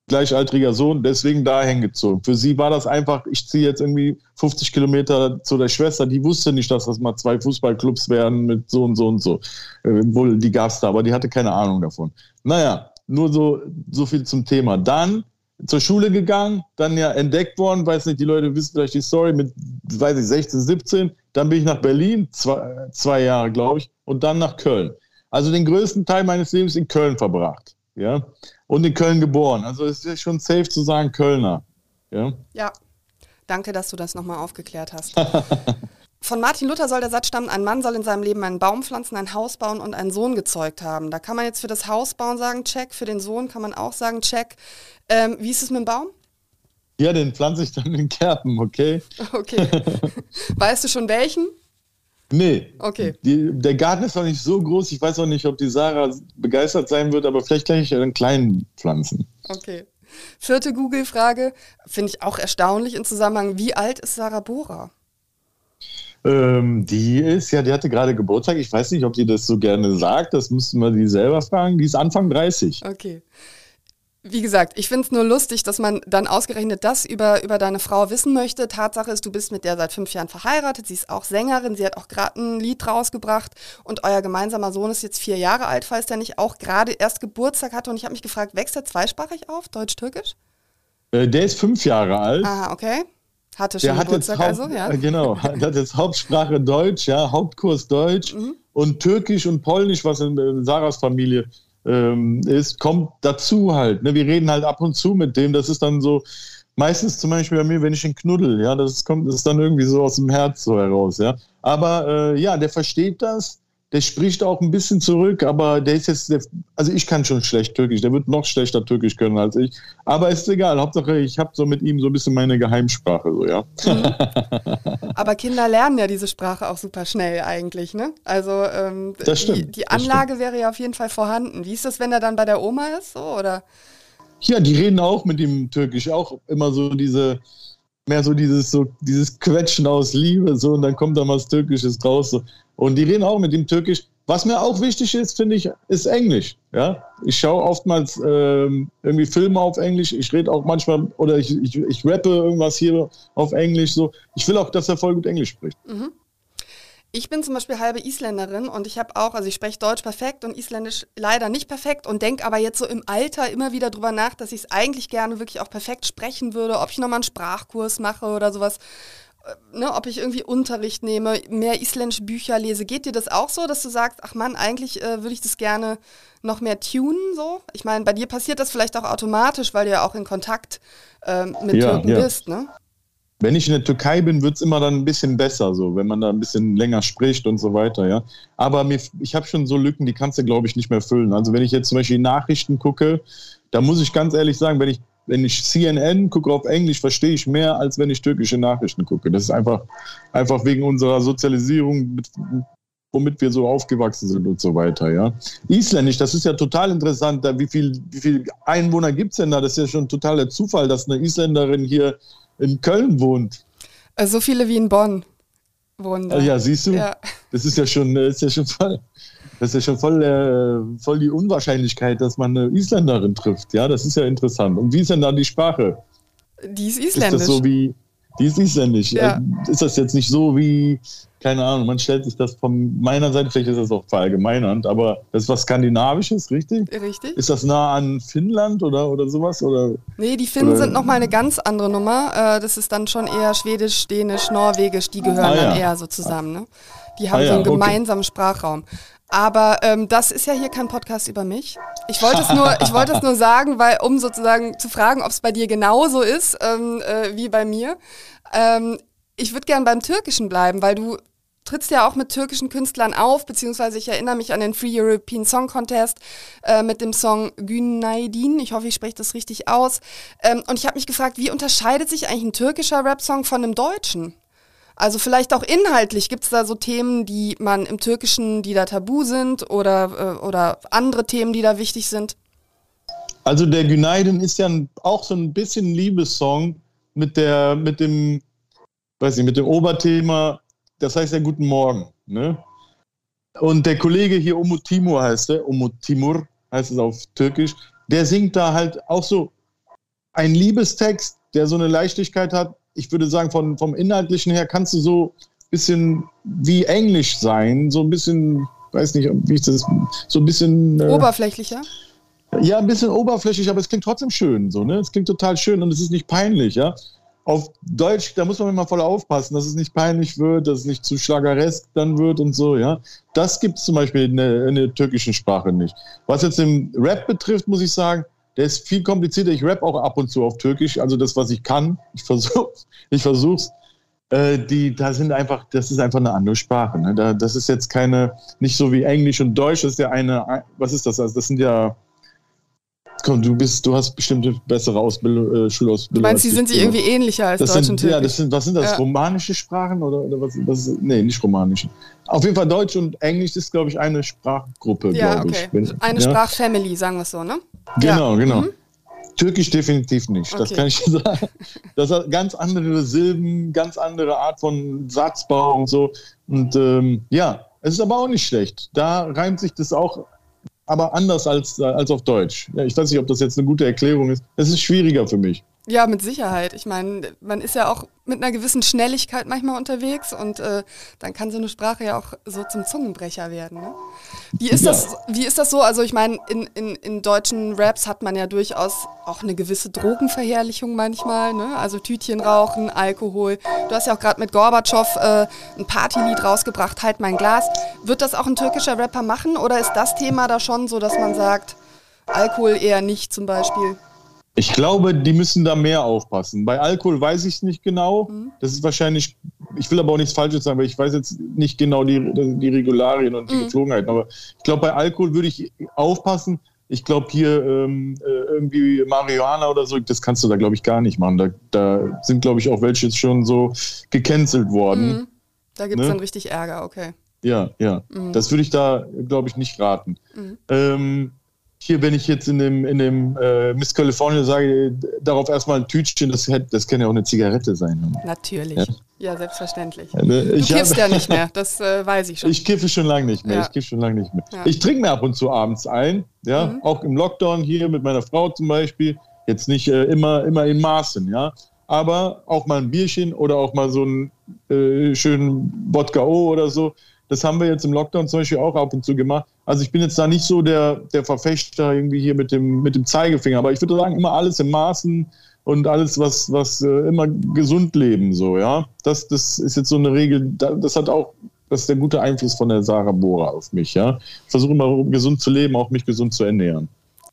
gleichaltriger Sohn, deswegen dahin gezogen. Für sie war das einfach, ich ziehe jetzt irgendwie 50 Kilometer zu der Schwester, die wusste nicht, dass das mal zwei Fußballclubs werden mit so und so und so. Äh, wohl, die gab es da, aber die hatte keine Ahnung davon. Naja, nur so, so viel zum Thema. Dann zur Schule gegangen, dann ja entdeckt worden, weiß nicht, die Leute wissen vielleicht die Story, mit, weiß ich, 16, 17. Dann bin ich nach Berlin, zwei, zwei Jahre, glaube ich, und dann nach Köln also den größten Teil meines Lebens in Köln verbracht. Ja? Und in Köln geboren. Also es ist schon safe zu sagen Kölner. Ja, ja. danke, dass du das nochmal aufgeklärt hast. Von Martin Luther soll der Satz stammen, ein Mann soll in seinem Leben einen Baum pflanzen, ein Haus bauen und einen Sohn gezeugt haben. Da kann man jetzt für das Haus bauen sagen, check, für den Sohn kann man auch sagen, check. Ähm, wie ist es mit dem Baum? Ja, den pflanze ich dann in Kerpen, okay? Okay. weißt du schon welchen? Nee. Okay. Die, der Garten ist noch nicht so groß. Ich weiß auch nicht, ob die Sarah begeistert sein wird, aber vielleicht gleich einen kleinen Pflanzen. Okay. Vierte Google-Frage, finde ich auch erstaunlich im Zusammenhang. Wie alt ist Sarah Bora? Ähm, die ist, ja, die hatte gerade Geburtstag. Ich weiß nicht, ob die das so gerne sagt. Das müssten wir die selber fragen. Die ist Anfang 30. Okay wie gesagt, ich finde es nur lustig, dass man dann ausgerechnet das über, über deine Frau wissen möchte. Tatsache ist, du bist mit der seit fünf Jahren verheiratet. Sie ist auch Sängerin. Sie hat auch gerade ein Lied rausgebracht. Und euer gemeinsamer Sohn ist jetzt vier Jahre alt, falls der nicht auch gerade erst Geburtstag hatte. Und ich habe mich gefragt, wächst er zweisprachig auf, Deutsch-Türkisch? Äh, der ist fünf Jahre alt. Aha, okay. Hatte schon der Geburtstag also, ja. Äh, genau, der hat jetzt Hauptsprache Deutsch, ja, Hauptkurs Deutsch mhm. und Türkisch und Polnisch, was in, in Sarahs Familie ähm, ist, kommt dazu halt. Ne? Wir reden halt ab und zu mit dem. Das ist dann so, meistens zum Beispiel bei mir, wenn ich ihn knuddel, ja, das kommt, das ist dann irgendwie so aus dem Herz so heraus, ja. Aber äh, ja, der versteht das der spricht auch ein bisschen zurück, aber der ist jetzt, der, also ich kann schon schlecht Türkisch, der wird noch schlechter Türkisch können als ich. Aber ist egal, Hauptsache ich habe so mit ihm so ein bisschen meine Geheimsprache, so ja. Mhm. Aber Kinder lernen ja diese Sprache auch super schnell eigentlich, ne? Also ähm, stimmt, die, die Anlage wäre ja auf jeden Fall vorhanden. Wie ist das, wenn er dann bei der Oma ist, so oder? Ja, die reden auch mit ihm Türkisch, auch immer so diese mehr so dieses so dieses Quetschen aus Liebe so und dann kommt da was Türkisches raus so. und die reden auch mit dem Türkisch. Was mir auch wichtig ist, finde ich, ist Englisch. Ja, ich schaue oftmals ähm, irgendwie Filme auf Englisch. Ich rede auch manchmal oder ich, ich, ich rappe irgendwas hier auf Englisch so. Ich will auch, dass er voll gut Englisch spricht. Mhm. Ich bin zum Beispiel halbe Isländerin und ich habe auch, also ich spreche Deutsch perfekt und Isländisch leider nicht perfekt und denke aber jetzt so im Alter immer wieder drüber nach, dass ich es eigentlich gerne wirklich auch perfekt sprechen würde, ob ich nochmal einen Sprachkurs mache oder sowas. Äh, ne, ob ich irgendwie Unterricht nehme, mehr isländische Bücher lese. Geht dir das auch so, dass du sagst, ach Mann, eigentlich äh, würde ich das gerne noch mehr tunen so? Ich meine, bei dir passiert das vielleicht auch automatisch, weil du ja auch in Kontakt äh, mit ja, Türken ja. bist, ne? Wenn ich in der Türkei bin, wird es immer dann ein bisschen besser, so, wenn man da ein bisschen länger spricht und so weiter, ja. Aber mir, ich habe schon so Lücken, die kannst du, glaube ich, nicht mehr füllen. Also wenn ich jetzt zum Beispiel Nachrichten gucke, da muss ich ganz ehrlich sagen, wenn ich, wenn ich CNN gucke auf Englisch, verstehe ich mehr, als wenn ich türkische Nachrichten gucke. Das ist einfach, einfach wegen unserer Sozialisierung mit, womit wir so aufgewachsen sind und so weiter, ja. Isländisch, das ist ja total interessant. Da, wie viele wie viel Einwohner gibt es denn da? Das ist ja schon totaler Zufall, dass eine Isländerin hier in Köln wohnt. Äh, so viele wie in Bonn wohnen. Da. Ja, siehst du? Ja. Das ist ja schon, ist ja schon voll. Das ist ja schon voll, äh, voll die Unwahrscheinlichkeit, dass man eine Isländerin trifft. Ja, das ist ja interessant. Und wie ist denn da die Sprache? Die ist isländisch. Ist das so wie, die ist isländisch. Ja. Äh, ist das jetzt nicht so wie, keine Ahnung, man stellt sich das von meiner Seite, vielleicht ist das auch verallgemeinernd, aber das ist was Skandinavisches, richtig? Richtig. Ist das nah an Finnland oder, oder sowas? Oder, nee, die Finnen oder? sind nochmal eine ganz andere Nummer. Äh, das ist dann schon eher Schwedisch, Dänisch, Norwegisch, die gehören ah, ja. dann eher so zusammen. Ne? Die haben ah, ja, so einen gemeinsamen okay. Sprachraum. Aber ähm, das ist ja hier kein Podcast über mich. Ich wollte es nur, ich wollte es nur sagen, weil um sozusagen zu fragen, ob es bei dir genauso ist ähm, äh, wie bei mir. Ähm, ich würde gern beim Türkischen bleiben, weil du trittst ja auch mit türkischen Künstlern auf, beziehungsweise ich erinnere mich an den Free European Song Contest äh, mit dem Song Günaydin. Ich hoffe, ich spreche das richtig aus. Ähm, und ich habe mich gefragt, wie unterscheidet sich eigentlich ein türkischer Rap-Song von einem deutschen? Also vielleicht auch inhaltlich gibt es da so Themen, die man im Türkischen, die da tabu sind oder, äh, oder andere Themen, die da wichtig sind? Also der Günaydin ist ja auch so ein bisschen Liebessong mit der, mit dem, weiß nicht, mit dem Oberthema, das heißt ja Guten Morgen. Ne? Und der Kollege hier, Umut Timur heißt er, Umut Timur heißt es auf Türkisch, der singt da halt auch so ein Liebestext, der so eine Leichtigkeit hat, ich würde sagen, von, vom Inhaltlichen her kannst du so ein bisschen wie Englisch sein, so ein bisschen, weiß nicht, wie ich das, so ein bisschen. Äh, Oberflächlicher? Ja, ein bisschen oberflächlich, aber es klingt trotzdem schön, so, ne? Es klingt total schön und es ist nicht peinlich, ja? Auf Deutsch, da muss man immer voll aufpassen, dass es nicht peinlich wird, dass es nicht zu schlageresk dann wird und so, ja. Das gibt es zum Beispiel in der, in der türkischen Sprache nicht. Was jetzt den Rap betrifft, muss ich sagen, der ist viel komplizierter. Ich rap auch ab und zu auf Türkisch, also das, was ich kann. Ich versuche ich versuch's. Äh, die, da sind einfach, das ist einfach eine andere Sprache. Ne? Da, das ist jetzt keine, nicht so wie Englisch und Deutsch, das ist ja eine, was ist das? Also das sind ja, komm, du bist, du hast bestimmt bessere Ausbildung, äh, Schulausbildung. Du meinst, die sind sich irgendwie ähnlicher als das Deutsch sind, und Türkisch? Ja, das sind, was sind das? Ja. Romanische Sprachen oder, oder was? Das, nee, nicht romanische. Auf jeden Fall Deutsch und Englisch ist, glaube ich, eine Sprachgruppe, ja, glaube okay. ich. Wenn, eine ja? Sprachfamily, sagen wir es so, ne? Genau, ja. genau. Mhm. Türkisch definitiv nicht, okay. das kann ich sagen. Das hat ganz andere Silben, ganz andere Art von Satzbau und so. Und ähm, ja, es ist aber auch nicht schlecht. Da reimt sich das auch, aber anders als, als auf Deutsch. Ja, ich weiß nicht, ob das jetzt eine gute Erklärung ist. Es ist schwieriger für mich. Ja, mit Sicherheit. Ich meine, man ist ja auch mit einer gewissen Schnelligkeit manchmal unterwegs und äh, dann kann so eine Sprache ja auch so zum Zungenbrecher werden. Ne? Wie, ist ja. das, wie ist das so? Also ich meine, in, in, in deutschen Raps hat man ja durchaus auch eine gewisse Drogenverherrlichung manchmal. Ne? Also Tütchen rauchen, Alkohol. Du hast ja auch gerade mit Gorbatschow äh, ein Partylied rausgebracht, Halt mein Glas. Wird das auch ein türkischer Rapper machen oder ist das Thema da schon so, dass man sagt, Alkohol eher nicht zum Beispiel? Ich glaube, die müssen da mehr aufpassen. Bei Alkohol weiß ich es nicht genau. Mhm. Das ist wahrscheinlich, ich will aber auch nichts Falsches sagen, weil ich weiß jetzt nicht genau die, die Regularien und die mhm. Gepflogenheiten. Aber ich glaube, bei Alkohol würde ich aufpassen. Ich glaube, hier ähm, äh, irgendwie Marihuana oder so, das kannst du da, glaube ich, gar nicht machen. Da, da sind, glaube ich, auch welche jetzt schon so gecancelt worden. Mhm. Da gibt es ne? dann richtig Ärger, okay. Ja, ja. Mhm. Das würde ich da, glaube ich, nicht raten. Mhm. Ähm, hier, wenn ich jetzt in dem, in dem äh, Miss California sage, darauf erstmal ein Tütchen, das, das kann ja auch eine Zigarette sein. Ne? Natürlich. Ja, ja selbstverständlich. Ne, du kiffst hab, ja nicht mehr, das äh, weiß ich schon. Ich kiffe schon lange nicht mehr. Ja. Ich kiffe schon lange nicht mehr. Ja. Ich trinke mir ab und zu abends ein, ja, mhm. auch im Lockdown hier mit meiner Frau zum Beispiel. Jetzt nicht äh, immer, immer in Maßen, ja. Aber auch mal ein Bierchen oder auch mal so einen äh, schönen Wodka O oder so. Das haben wir jetzt im Lockdown zum Beispiel auch ab und zu gemacht. Also ich bin jetzt da nicht so der, der Verfechter irgendwie hier mit dem, mit dem Zeigefinger, aber ich würde sagen, immer alles im Maßen und alles, was, was äh, immer gesund leben, so, ja. Das, das ist jetzt so eine Regel, das hat auch, das ist der gute Einfluss von der Sarah Bora auf mich, ja. Ich versuche immer gesund zu leben, auch mich gesund zu ernähren.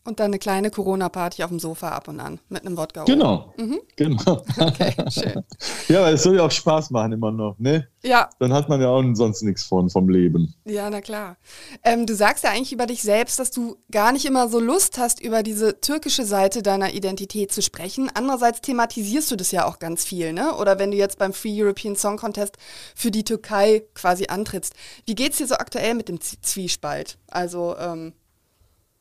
Und dann eine kleine Corona-Party auf dem Sofa ab und an mit einem Wodka. Genau. Mhm. Genau. Okay, schön. ja, weil es soll ja auch Spaß machen immer noch, ne? Ja. Dann hat man ja auch sonst nichts von vom Leben. Ja, na klar. Ähm, du sagst ja eigentlich über dich selbst, dass du gar nicht immer so Lust hast, über diese türkische Seite deiner Identität zu sprechen. Andererseits thematisierst du das ja auch ganz viel, ne? Oder wenn du jetzt beim Free European Song Contest für die Türkei quasi antrittst. Wie geht's dir so aktuell mit dem Zwiespalt? Also, ähm,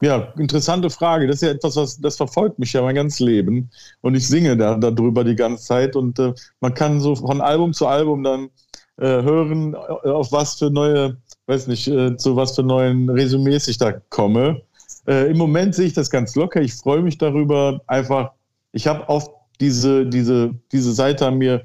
ja, interessante Frage. Das ist ja etwas, was das verfolgt mich ja mein ganzes Leben. Und ich singe da darüber die ganze Zeit. Und äh, man kann so von Album zu Album dann äh, hören, äh, auf was für neue, weiß nicht, äh, zu was für neuen Resümees ich da komme. Äh, Im Moment sehe ich das ganz locker. Ich freue mich darüber. Einfach, ich habe oft diese, diese, diese Seite an mir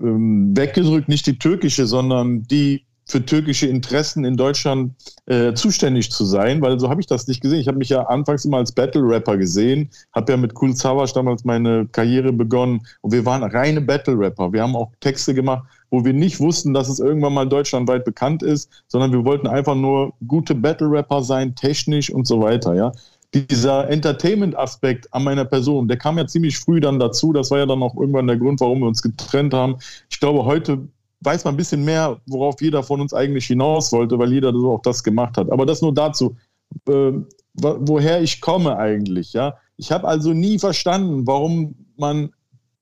ähm, weggedrückt, nicht die türkische, sondern die für türkische Interessen in Deutschland äh, zuständig zu sein, weil so habe ich das nicht gesehen. Ich habe mich ja anfangs immer als Battle-Rapper gesehen, habe ja mit Cool Savage damals meine Karriere begonnen und wir waren reine Battle-Rapper. Wir haben auch Texte gemacht, wo wir nicht wussten, dass es irgendwann mal deutschlandweit bekannt ist, sondern wir wollten einfach nur gute Battle-Rapper sein, technisch und so weiter, ja. Dieser Entertainment-Aspekt an meiner Person, der kam ja ziemlich früh dann dazu. Das war ja dann auch irgendwann der Grund, warum wir uns getrennt haben. Ich glaube, heute weiß man ein bisschen mehr, worauf jeder von uns eigentlich hinaus wollte, weil jeder so auch das gemacht hat. Aber das nur dazu, äh, woher ich komme eigentlich. Ja, ich habe also nie verstanden, warum man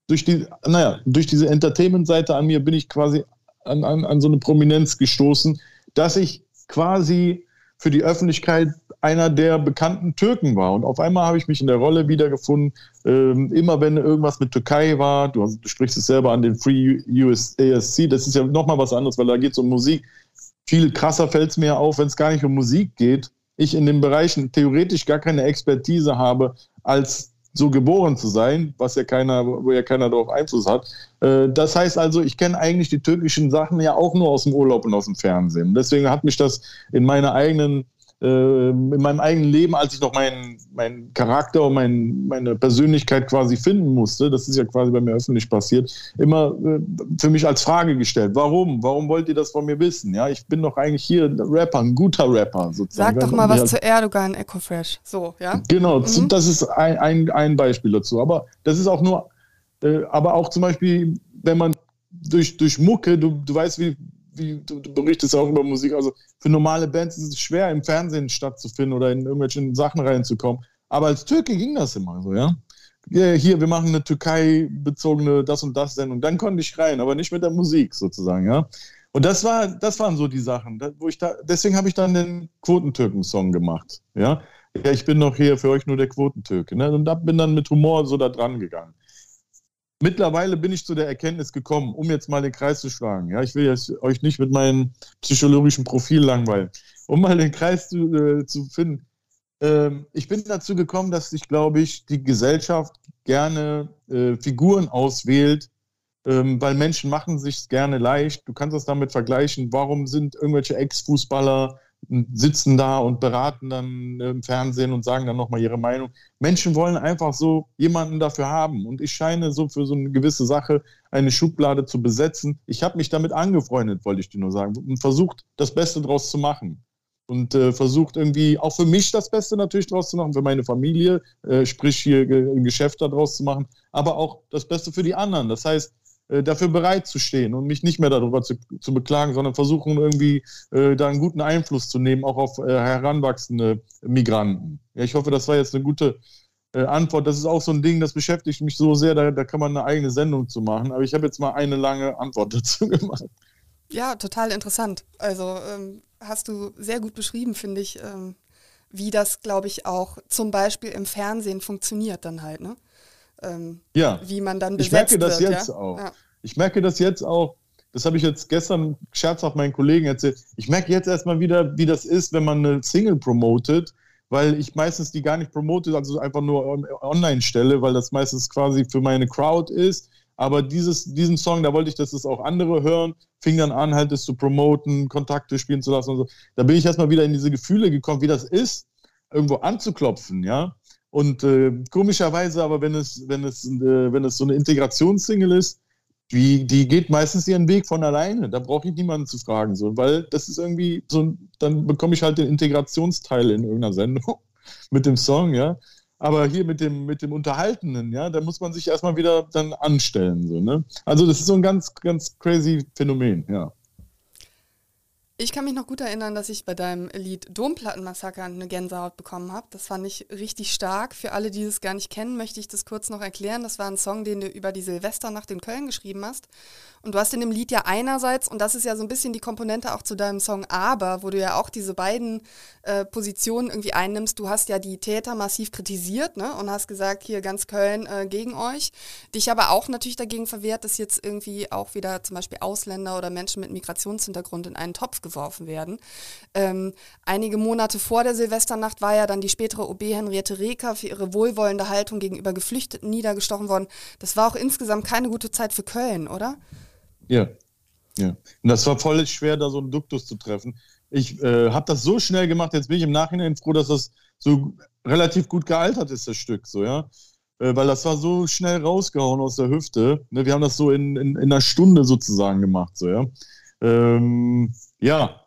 durch die, naja, durch diese Entertainment-Seite an mir bin ich quasi an, an, an so eine Prominenz gestoßen, dass ich quasi für die Öffentlichkeit einer der bekannten Türken war. Und auf einmal habe ich mich in der Rolle wiedergefunden. Ähm, immer wenn irgendwas mit Türkei war, du, du, sprichst es selber an den Free US ASC, das ist ja nochmal was anderes, weil da geht es um Musik. Viel krasser fällt es mir auf, wenn es gar nicht um Musik geht. Ich in den Bereichen theoretisch gar keine Expertise habe, als so geboren zu sein, was ja keiner, wo ja keiner darauf Einfluss hat. Äh, das heißt also, ich kenne eigentlich die türkischen Sachen ja auch nur aus dem Urlaub und aus dem Fernsehen. Deswegen hat mich das in meiner eigenen in meinem eigenen Leben, als ich noch meinen mein Charakter und mein, meine Persönlichkeit quasi finden musste, das ist ja quasi bei mir öffentlich passiert, immer äh, für mich als Frage gestellt. Warum? Warum wollt ihr das von mir wissen? Ja, ich bin doch eigentlich hier Rapper, ein guter Rapper sozusagen. Sag doch mal was halt zu Erdogan, Ecofresh. So, ja? Genau, mhm. das ist ein, ein, ein Beispiel dazu. Aber das ist auch nur, äh, aber auch zum Beispiel, wenn man durch, durch Mucke, du, du weißt, wie, wie du, du, berichtest auch über Musik, also für normale Bands ist es schwer, im Fernsehen stattzufinden oder in irgendwelchen Sachen reinzukommen. Aber als Türke ging das immer so, ja. hier, wir machen eine Türkei-bezogene das und das Sendung. Dann konnte ich rein, aber nicht mit der Musik sozusagen, ja. Und das war, das waren so die Sachen, wo ich da, deswegen habe ich dann den Quotentürken-Song gemacht, ja. Ja, ich bin doch hier für euch nur der Quotentürke, ne? Und da bin dann mit Humor so da dran gegangen. Mittlerweile bin ich zu der Erkenntnis gekommen, um jetzt mal den Kreis zu schlagen. Ja, ich will jetzt euch nicht mit meinem psychologischen Profil langweilen. Um mal den Kreis zu, äh, zu finden. Ähm, ich bin dazu gekommen, dass sich, glaube ich, die Gesellschaft gerne äh, Figuren auswählt, ähm, weil Menschen machen sich gerne leicht. Du kannst das damit vergleichen. Warum sind irgendwelche Ex-Fußballer sitzen da und beraten dann im Fernsehen und sagen dann nochmal ihre Meinung. Menschen wollen einfach so jemanden dafür haben. Und ich scheine so für so eine gewisse Sache eine Schublade zu besetzen. Ich habe mich damit angefreundet, wollte ich dir nur sagen, und versucht, das Beste draus zu machen. Und äh, versucht irgendwie auch für mich das Beste natürlich draus zu machen, für meine Familie, äh, sprich hier ein Geschäft daraus zu machen, aber auch das Beste für die anderen. Das heißt, äh, dafür bereit zu stehen und mich nicht mehr darüber zu, zu beklagen, sondern versuchen irgendwie äh, da einen guten Einfluss zu nehmen, auch auf äh, heranwachsende Migranten. Ja, ich hoffe, das war jetzt eine gute äh, Antwort. Das ist auch so ein Ding, das beschäftigt mich so sehr, da, da kann man eine eigene Sendung zu machen. Aber ich habe jetzt mal eine lange Antwort dazu gemacht. Ja, total interessant. Also ähm, hast du sehr gut beschrieben, finde ich, ähm, wie das, glaube ich, auch zum Beispiel im Fernsehen funktioniert dann halt, ne? Ähm, ja. wie man dann besetzt Ich merke das wird, jetzt ja? auch. Ja. Ich merke das jetzt auch. Das habe ich jetzt gestern scherzhaft meinen Kollegen erzählt. Ich merke jetzt erstmal wieder, wie das ist, wenn man eine Single promotet, weil ich meistens die gar nicht promote, also einfach nur online stelle, weil das meistens quasi für meine Crowd ist. Aber dieses, diesen Song, da wollte ich, dass es auch andere hören, fing dann an, halt es zu promoten, Kontakte spielen zu lassen und so. Da bin ich erstmal wieder in diese Gefühle gekommen, wie das ist, irgendwo anzuklopfen, ja. Und äh, komischerweise, aber wenn es, wenn es, äh, wenn es so eine Integrationssingle ist, die, die geht meistens ihren Weg von alleine. Da brauche ich niemanden zu fragen, so, weil das ist irgendwie so, dann bekomme ich halt den Integrationsteil in irgendeiner Sendung mit dem Song, ja. Aber hier mit dem, mit dem Unterhaltenden, ja, da muss man sich erstmal wieder dann anstellen. So, ne? Also das ist so ein ganz, ganz crazy Phänomen, ja. Ich kann mich noch gut erinnern, dass ich bei deinem Lied Domplattenmassaker eine Gänsehaut bekommen habe. Das fand ich richtig stark. Für alle, die das gar nicht kennen, möchte ich das kurz noch erklären. Das war ein Song, den du über die Silvesternacht in Köln geschrieben hast. Und du hast in dem Lied ja einerseits, und das ist ja so ein bisschen die Komponente auch zu deinem Song Aber, wo du ja auch diese beiden äh, Positionen irgendwie einnimmst. Du hast ja die Täter massiv kritisiert ne? und hast gesagt, hier ganz Köln äh, gegen euch. Dich aber auch natürlich dagegen verwehrt, dass jetzt irgendwie auch wieder zum Beispiel Ausländer oder Menschen mit Migrationshintergrund in einen Topf geworfen werden. Ähm, einige Monate vor der Silvesternacht war ja dann die spätere OB Henriette Reker für ihre wohlwollende Haltung gegenüber Geflüchteten niedergestochen worden. Das war auch insgesamt keine gute Zeit für Köln, oder? Ja, ja. Und das war voll schwer, da so einen Duktus zu treffen. Ich äh, habe das so schnell gemacht, jetzt bin ich im Nachhinein froh, dass das so relativ gut gealtert ist, das Stück, so, ja. Äh, weil das war so schnell rausgehauen aus der Hüfte. Ne? Wir haben das so in, in, in einer Stunde sozusagen gemacht, so, ja. Ähm, ja,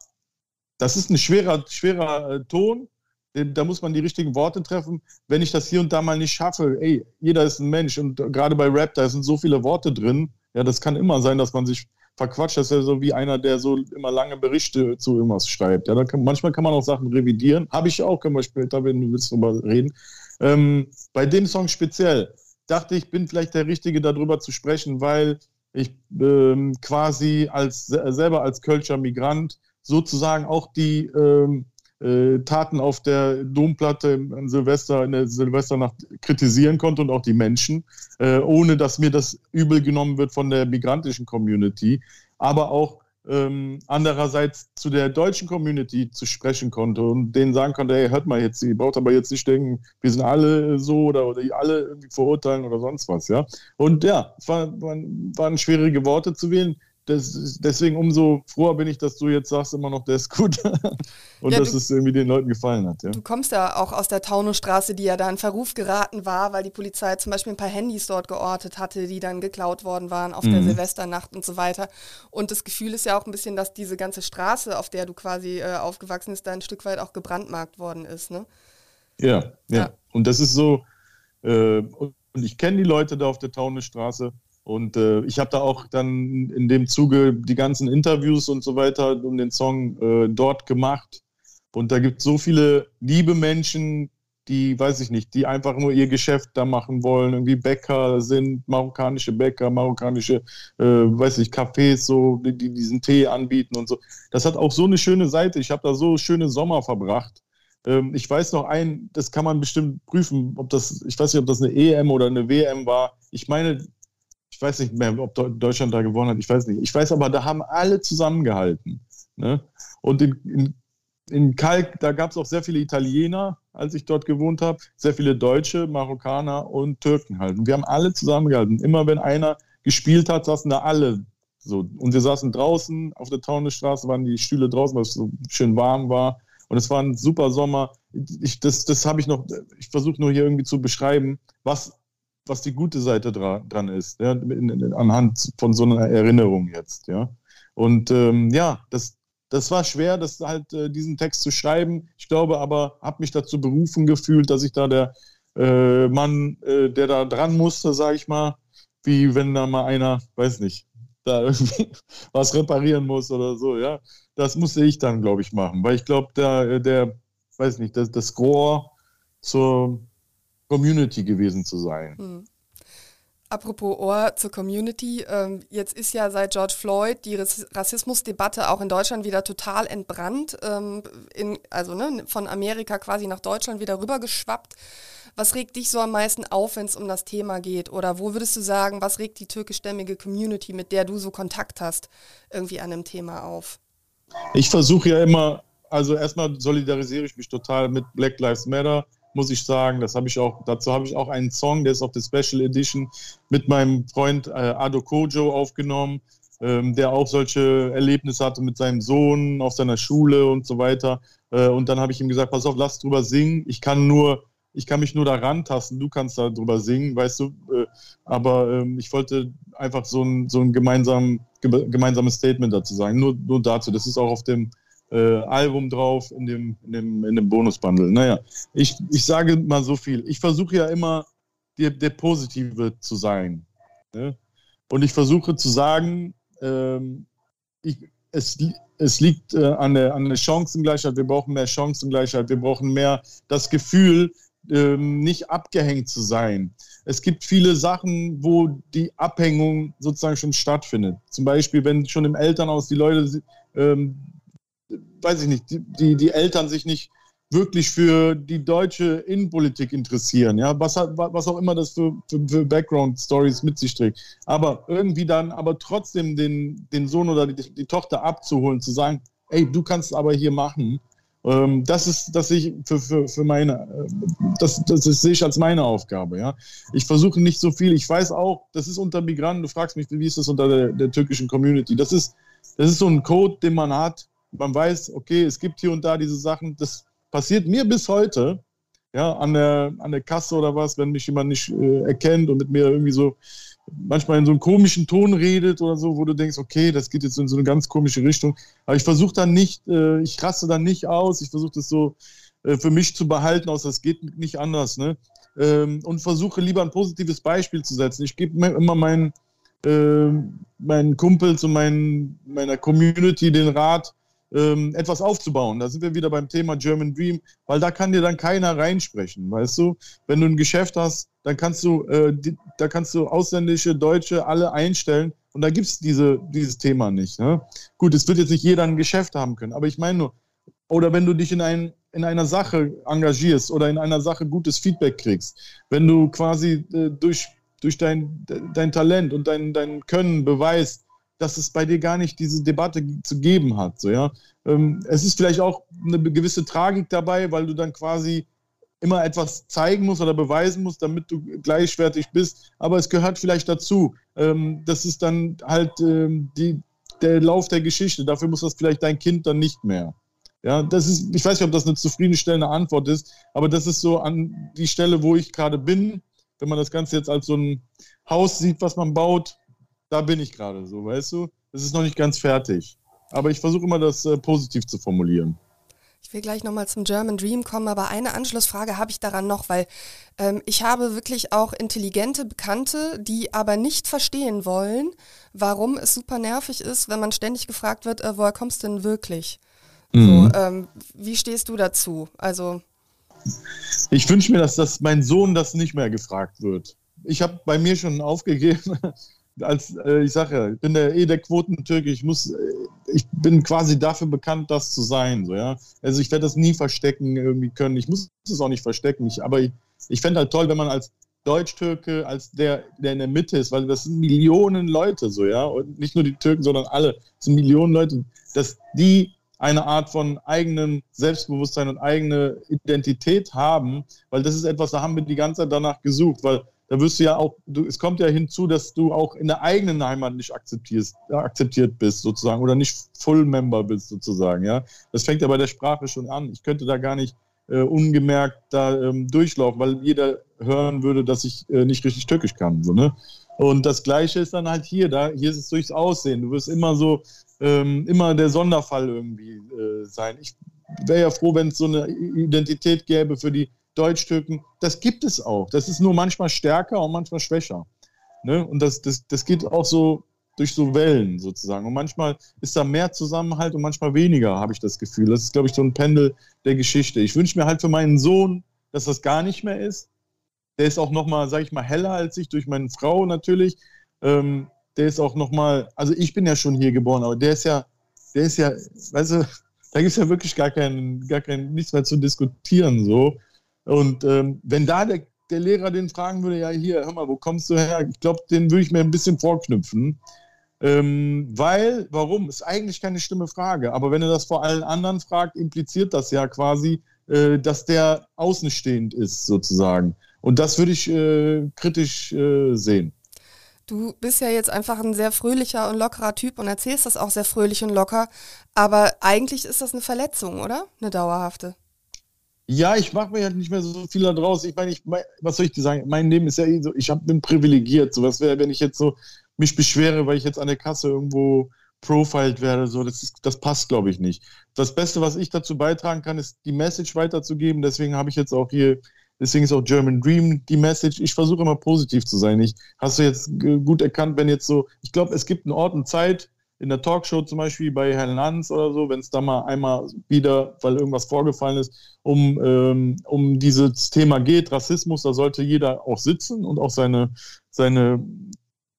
das ist ein schwerer, schwerer äh, Ton. Da muss man die richtigen Worte treffen. Wenn ich das hier und da mal nicht schaffe, ey, jeder ist ein Mensch und gerade bei Rap, da sind so viele Worte drin, ja, das kann immer sein, dass man sich verquatscht. Das ist ja so wie einer, der so immer lange Berichte zu irgendwas schreibt. Ja, kann, manchmal kann man auch Sachen revidieren. Habe ich auch, können wir später, wenn du willst, drüber reden. Ähm, bei dem Song speziell dachte ich, bin vielleicht der Richtige, darüber zu sprechen, weil ich ähm, quasi als selber als Kölscher Migrant sozusagen auch die ähm, äh, Taten auf der Domplatte in Silvester, in der Silvesternacht kritisieren konnte und auch die Menschen, äh, ohne dass mir das übel genommen wird von der migrantischen Community, aber auch ähm, andererseits zu der deutschen Community zu sprechen konnte und denen sagen konnte, hey, hört mal jetzt, ihr braucht aber jetzt nicht denken, wir sind alle so oder, oder alle irgendwie verurteilen oder sonst was, ja. Und ja, war, waren, waren schwierige Worte zu wählen das, deswegen umso froher bin ich, dass du jetzt sagst immer noch, der ist gut und ja, dass du, es irgendwie den Leuten gefallen hat. Ja. Du kommst ja auch aus der Taunusstraße, die ja da in Verruf geraten war, weil die Polizei zum Beispiel ein paar Handys dort geortet hatte, die dann geklaut worden waren auf mhm. der Silvesternacht und so weiter. Und das Gefühl ist ja auch ein bisschen, dass diese ganze Straße, auf der du quasi äh, aufgewachsen bist, da ein Stück weit auch gebrandmarkt worden ist. Ne? Ja, ja, ja. Und das ist so, äh, und ich kenne die Leute da auf der Taunusstraße. Und äh, ich habe da auch dann in dem Zuge die ganzen Interviews und so weiter um den Song äh, dort gemacht. Und da gibt es so viele liebe Menschen, die, weiß ich nicht, die einfach nur ihr Geschäft da machen wollen, irgendwie Bäcker sind, marokkanische Bäcker, marokkanische, äh, weiß ich, Cafés, so, die, die, diesen Tee anbieten und so. Das hat auch so eine schöne Seite. Ich habe da so schöne Sommer verbracht. Ähm, ich weiß noch ein, das kann man bestimmt prüfen, ob das, ich weiß nicht, ob das eine EM oder eine WM war. Ich meine, ich weiß nicht mehr, ob Deutschland da gewonnen hat, ich weiß nicht. Ich weiß aber, da haben alle zusammengehalten. Ne? Und in, in, in Kalk, da gab es auch sehr viele Italiener, als ich dort gewohnt habe, sehr viele Deutsche, Marokkaner und Türken halt. Und wir haben alle zusammengehalten. Immer wenn einer gespielt hat, saßen da alle so. Und wir saßen draußen auf der Taunusstraße, waren die Stühle draußen, weil es so schön warm war. Und es war ein super Sommer. Ich, das das habe ich noch, ich versuche nur hier irgendwie zu beschreiben, was was die gute Seite dra dran ist, ja, in, in, anhand von so einer Erinnerung jetzt, ja. Und ähm, ja, das, das war schwer, das halt äh, diesen Text zu schreiben. Ich glaube aber, habe mich dazu berufen gefühlt, dass ich da der äh, Mann, äh, der da dran musste, sage ich mal, wie wenn da mal einer, weiß nicht, da irgendwie was reparieren muss oder so, ja. Das musste ich dann, glaube ich, machen, weil ich glaube, der, der, weiß nicht, das, das Rohr zur Community gewesen zu sein. Hm. Apropos Ohr zur Community, ähm, jetzt ist ja seit George Floyd die Rassismusdebatte auch in Deutschland wieder total entbrannt, ähm, in, also ne, von Amerika quasi nach Deutschland wieder rübergeschwappt. Was regt dich so am meisten auf, wenn es um das Thema geht? Oder wo würdest du sagen, was regt die türkischstämmige Community, mit der du so Kontakt hast, irgendwie an einem Thema auf? Ich versuche ja immer, also erstmal solidarisiere ich mich total mit Black Lives Matter muss ich sagen. Das habe ich auch, dazu habe ich auch einen Song, der ist auf der Special Edition mit meinem Freund äh, Ado Kojo aufgenommen, ähm, der auch solche Erlebnisse hatte mit seinem Sohn auf seiner Schule und so weiter. Äh, und dann habe ich ihm gesagt, pass auf, lass drüber singen. Ich kann nur, ich kann mich nur daran tasten, du kannst da drüber singen, weißt du. Äh, aber ähm, ich wollte einfach so ein, so ein gemeinsam, gemeinsames Statement dazu sagen. Nur, nur dazu. Das ist auch auf dem äh, Album drauf in dem, in dem, in dem Bonusbundle. Naja, ich, ich sage mal so viel. Ich versuche ja immer, der, der Positive zu sein. Ne? Und ich versuche zu sagen, ähm, ich, es, es liegt äh, an, der, an der Chancengleichheit, wir brauchen mehr Chancengleichheit, wir brauchen mehr das Gefühl, ähm, nicht abgehängt zu sein. Es gibt viele Sachen, wo die Abhängung sozusagen schon stattfindet. Zum Beispiel, wenn schon im Elternhaus die Leute, ähm, weiß ich nicht, die, die, die Eltern sich nicht wirklich für die deutsche Innenpolitik interessieren, ja, was, was auch immer das für, für, für Background-Stories mit sich trägt. Aber irgendwie dann, aber trotzdem den, den Sohn oder die, die Tochter abzuholen, zu sagen, ey, du kannst aber hier machen, ähm, das ist, das ich für, für, für meine, äh, das, das, das sehe ich als meine Aufgabe, ja. Ich versuche nicht so viel, ich weiß auch, das ist unter Migranten, du fragst mich, wie ist das unter der, der türkischen Community? Das ist, das ist so ein Code, den man hat, man weiß, okay, es gibt hier und da diese Sachen, das passiert mir bis heute, ja, an der, an der Kasse oder was, wenn mich jemand nicht äh, erkennt und mit mir irgendwie so manchmal in so einem komischen Ton redet oder so, wo du denkst, okay, das geht jetzt in so eine ganz komische Richtung. Aber ich versuche dann nicht, äh, ich raste dann nicht aus, ich versuche das so äh, für mich zu behalten, außer es geht nicht anders, ne? Ähm, und versuche lieber ein positives Beispiel zu setzen. Ich gebe immer meinen, äh, meinen Kumpels und meinen, meiner Community den Rat, ähm, etwas aufzubauen. Da sind wir wieder beim Thema German Dream, weil da kann dir dann keiner reinsprechen, weißt du? Wenn du ein Geschäft hast, dann kannst du, äh, die, da kannst du ausländische, Deutsche alle einstellen und da gibt es diese, dieses Thema nicht. Ne? Gut, es wird jetzt nicht jeder ein Geschäft haben können, aber ich meine nur, oder wenn du dich in, ein, in einer Sache engagierst oder in einer Sache gutes Feedback kriegst, wenn du quasi äh, durch, durch dein, dein Talent und dein, dein Können beweist, dass es bei dir gar nicht diese Debatte zu geben hat. So, ja? Ähm, es ist vielleicht auch eine gewisse Tragik dabei, weil du dann quasi immer etwas zeigen musst oder beweisen musst, damit du gleichwertig bist. Aber es gehört vielleicht dazu. Ähm, das ist dann halt ähm, die, der Lauf der Geschichte. Dafür muss das vielleicht dein Kind dann nicht mehr. Ja, das ist, ich weiß nicht, ob das eine zufriedenstellende Antwort ist, aber das ist so an die Stelle, wo ich gerade bin. Wenn man das Ganze jetzt als so ein Haus sieht, was man baut, da bin ich gerade so, weißt du? Es ist noch nicht ganz fertig. Aber ich versuche immer, das äh, positiv zu formulieren. Ich will gleich nochmal zum German Dream kommen, aber eine Anschlussfrage habe ich daran noch, weil ähm, ich habe wirklich auch intelligente Bekannte, die aber nicht verstehen wollen, warum es super nervig ist, wenn man ständig gefragt wird, äh, woher kommst du denn wirklich? Mhm. So, ähm, wie stehst du dazu? Also ich wünsche mir, dass das mein Sohn das nicht mehr gefragt wird. Ich habe bei mir schon aufgegeben, als äh, ich sage ja, ich bin der eh der Quotentürke, ich muss, äh, ich bin quasi dafür bekannt, das zu sein. So, ja? Also ich werde das nie verstecken irgendwie können. Ich muss es auch nicht verstecken. Ich, aber ich, ich fände halt toll, wenn man als Deutsch-Türke, als der, der in der Mitte ist, weil das sind Millionen Leute so, ja. Und nicht nur die Türken, sondern alle. Das sind Millionen Leute, dass die eine Art von eigenem Selbstbewusstsein und eigene Identität haben, weil das ist etwas, da haben wir die ganze Zeit danach gesucht, weil da wirst du ja auch, du, es kommt ja hinzu, dass du auch in der eigenen Heimat nicht akzeptierst, ja, akzeptiert bist sozusagen oder nicht Full Member bist sozusagen, ja. Das fängt ja bei der Sprache schon an. Ich könnte da gar nicht äh, ungemerkt da ähm, durchlaufen, weil jeder hören würde, dass ich äh, nicht richtig Türkisch kann, so, ne? Und das Gleiche ist dann halt hier, da, hier ist es durchs Aussehen. Du wirst immer so, ähm, immer der Sonderfall irgendwie äh, sein. Ich wäre ja froh, wenn es so eine Identität gäbe für die Deutsch-Türken, das gibt es auch. Das ist nur manchmal stärker und manchmal schwächer. Ne? Und das, das, das geht auch so durch so Wellen sozusagen. Und manchmal ist da mehr Zusammenhalt und manchmal weniger, habe ich das Gefühl. Das ist, glaube ich, so ein Pendel der Geschichte. Ich wünsche mir halt für meinen Sohn, dass das gar nicht mehr ist. Der ist auch nochmal, sage ich mal, heller als ich, durch meine Frau natürlich. Ähm, der ist auch nochmal, also ich bin ja schon hier geboren, aber der ist ja, der ist ja, weißt du, da gibt es ja wirklich gar keinen, gar kein, nichts mehr zu diskutieren so. Und ähm, wenn da der, der Lehrer den fragen würde, ja hier, hör mal, wo kommst du her? Ich glaube, den würde ich mir ein bisschen vorknüpfen. Ähm, weil, warum? Ist eigentlich keine schlimme Frage. Aber wenn er das vor allen anderen fragt, impliziert das ja quasi, äh, dass der außenstehend ist, sozusagen. Und das würde ich äh, kritisch äh, sehen. Du bist ja jetzt einfach ein sehr fröhlicher und lockerer Typ und erzählst das auch sehr fröhlich und locker. Aber eigentlich ist das eine Verletzung, oder? Eine dauerhafte. Ja, ich mache mir halt nicht mehr so viel da draus. Ich meine, ich, was soll ich dir sagen? Mein Leben ist ja eh so, ich hab, bin privilegiert. So was wäre, wenn ich jetzt so mich beschwere, weil ich jetzt an der Kasse irgendwo profiled werde. So, das, ist, das passt, glaube ich, nicht. Das Beste, was ich dazu beitragen kann, ist die Message weiterzugeben. Deswegen habe ich jetzt auch hier, deswegen ist auch German Dream die Message. Ich versuche immer positiv zu sein. Ich hast du jetzt gut erkannt, wenn jetzt so, ich glaube, es gibt einen Ort und Zeit, in der Talkshow zum Beispiel bei Herrn Lanz oder so, wenn es da mal einmal wieder, weil irgendwas vorgefallen ist, um, ähm, um dieses Thema geht, Rassismus, da sollte jeder auch sitzen und auch seine, seine,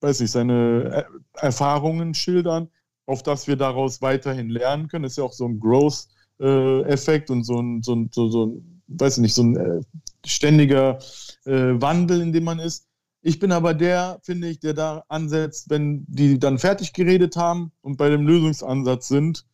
weiß ich, seine Erfahrungen schildern auf dass wir daraus weiterhin lernen können. Das ist ja auch so ein Growth-Effekt und so ein, so ein, so, so ein, weiß nicht, so ein äh, ständiger äh, Wandel, in dem man ist. Ich bin aber der, finde ich, der da ansetzt, wenn die dann fertig geredet haben und bei dem Lösungsansatz sind.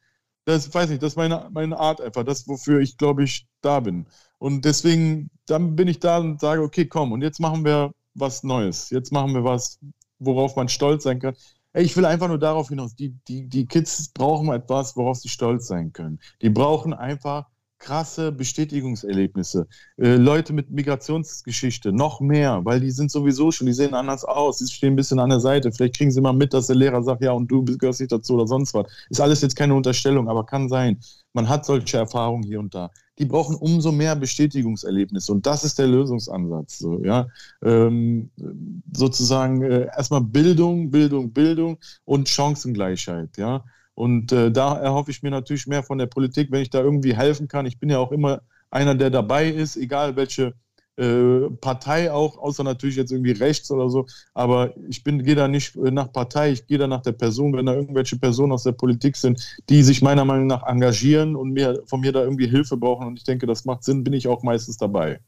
Das weiß ich, das ist meine, meine Art einfach, das, wofür ich, glaube ich, da bin. Und deswegen, dann bin ich da und sage, okay, komm, und jetzt machen wir was Neues. Jetzt machen wir was, worauf man stolz sein kann. Ich will einfach nur darauf hinaus, die, die, die Kids brauchen etwas, worauf sie stolz sein können. Die brauchen einfach krasse Bestätigungserlebnisse. Äh, Leute mit Migrationsgeschichte, noch mehr, weil die sind sowieso schon, die sehen anders aus, die stehen ein bisschen an der Seite. Vielleicht kriegen sie mal mit, dass der Lehrer sagt, ja, und du gehörst nicht dazu oder sonst was. Ist alles jetzt keine Unterstellung, aber kann sein. Man hat solche Erfahrungen hier und da. Die brauchen umso mehr Bestätigungserlebnisse und das ist der Lösungsansatz. So, ja? Ähm, sozusagen äh, erstmal Bildung, Bildung, Bildung und Chancengleichheit. Ja? Und äh, da erhoffe ich mir natürlich mehr von der Politik, wenn ich da irgendwie helfen kann. Ich bin ja auch immer einer, der dabei ist, egal welche äh, Partei auch, außer natürlich jetzt irgendwie rechts oder so. Aber ich gehe da nicht nach Partei, ich gehe da nach der Person, wenn da irgendwelche Personen aus der Politik sind, die sich meiner Meinung nach engagieren und mir, von mir da irgendwie Hilfe brauchen. Und ich denke, das macht Sinn, bin ich auch meistens dabei.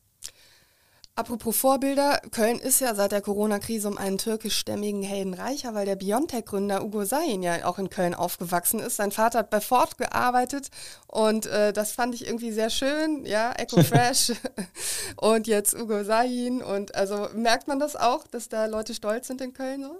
Apropos Vorbilder, Köln ist ja seit der Corona-Krise um einen türkischstämmigen Helden reicher, weil der Biontech-Gründer Ugo Sahin ja auch in Köln aufgewachsen ist. Sein Vater hat bei Ford gearbeitet und äh, das fand ich irgendwie sehr schön, ja, Echo Fresh und jetzt Ugo Sahin und also merkt man das auch, dass da Leute stolz sind in Köln so?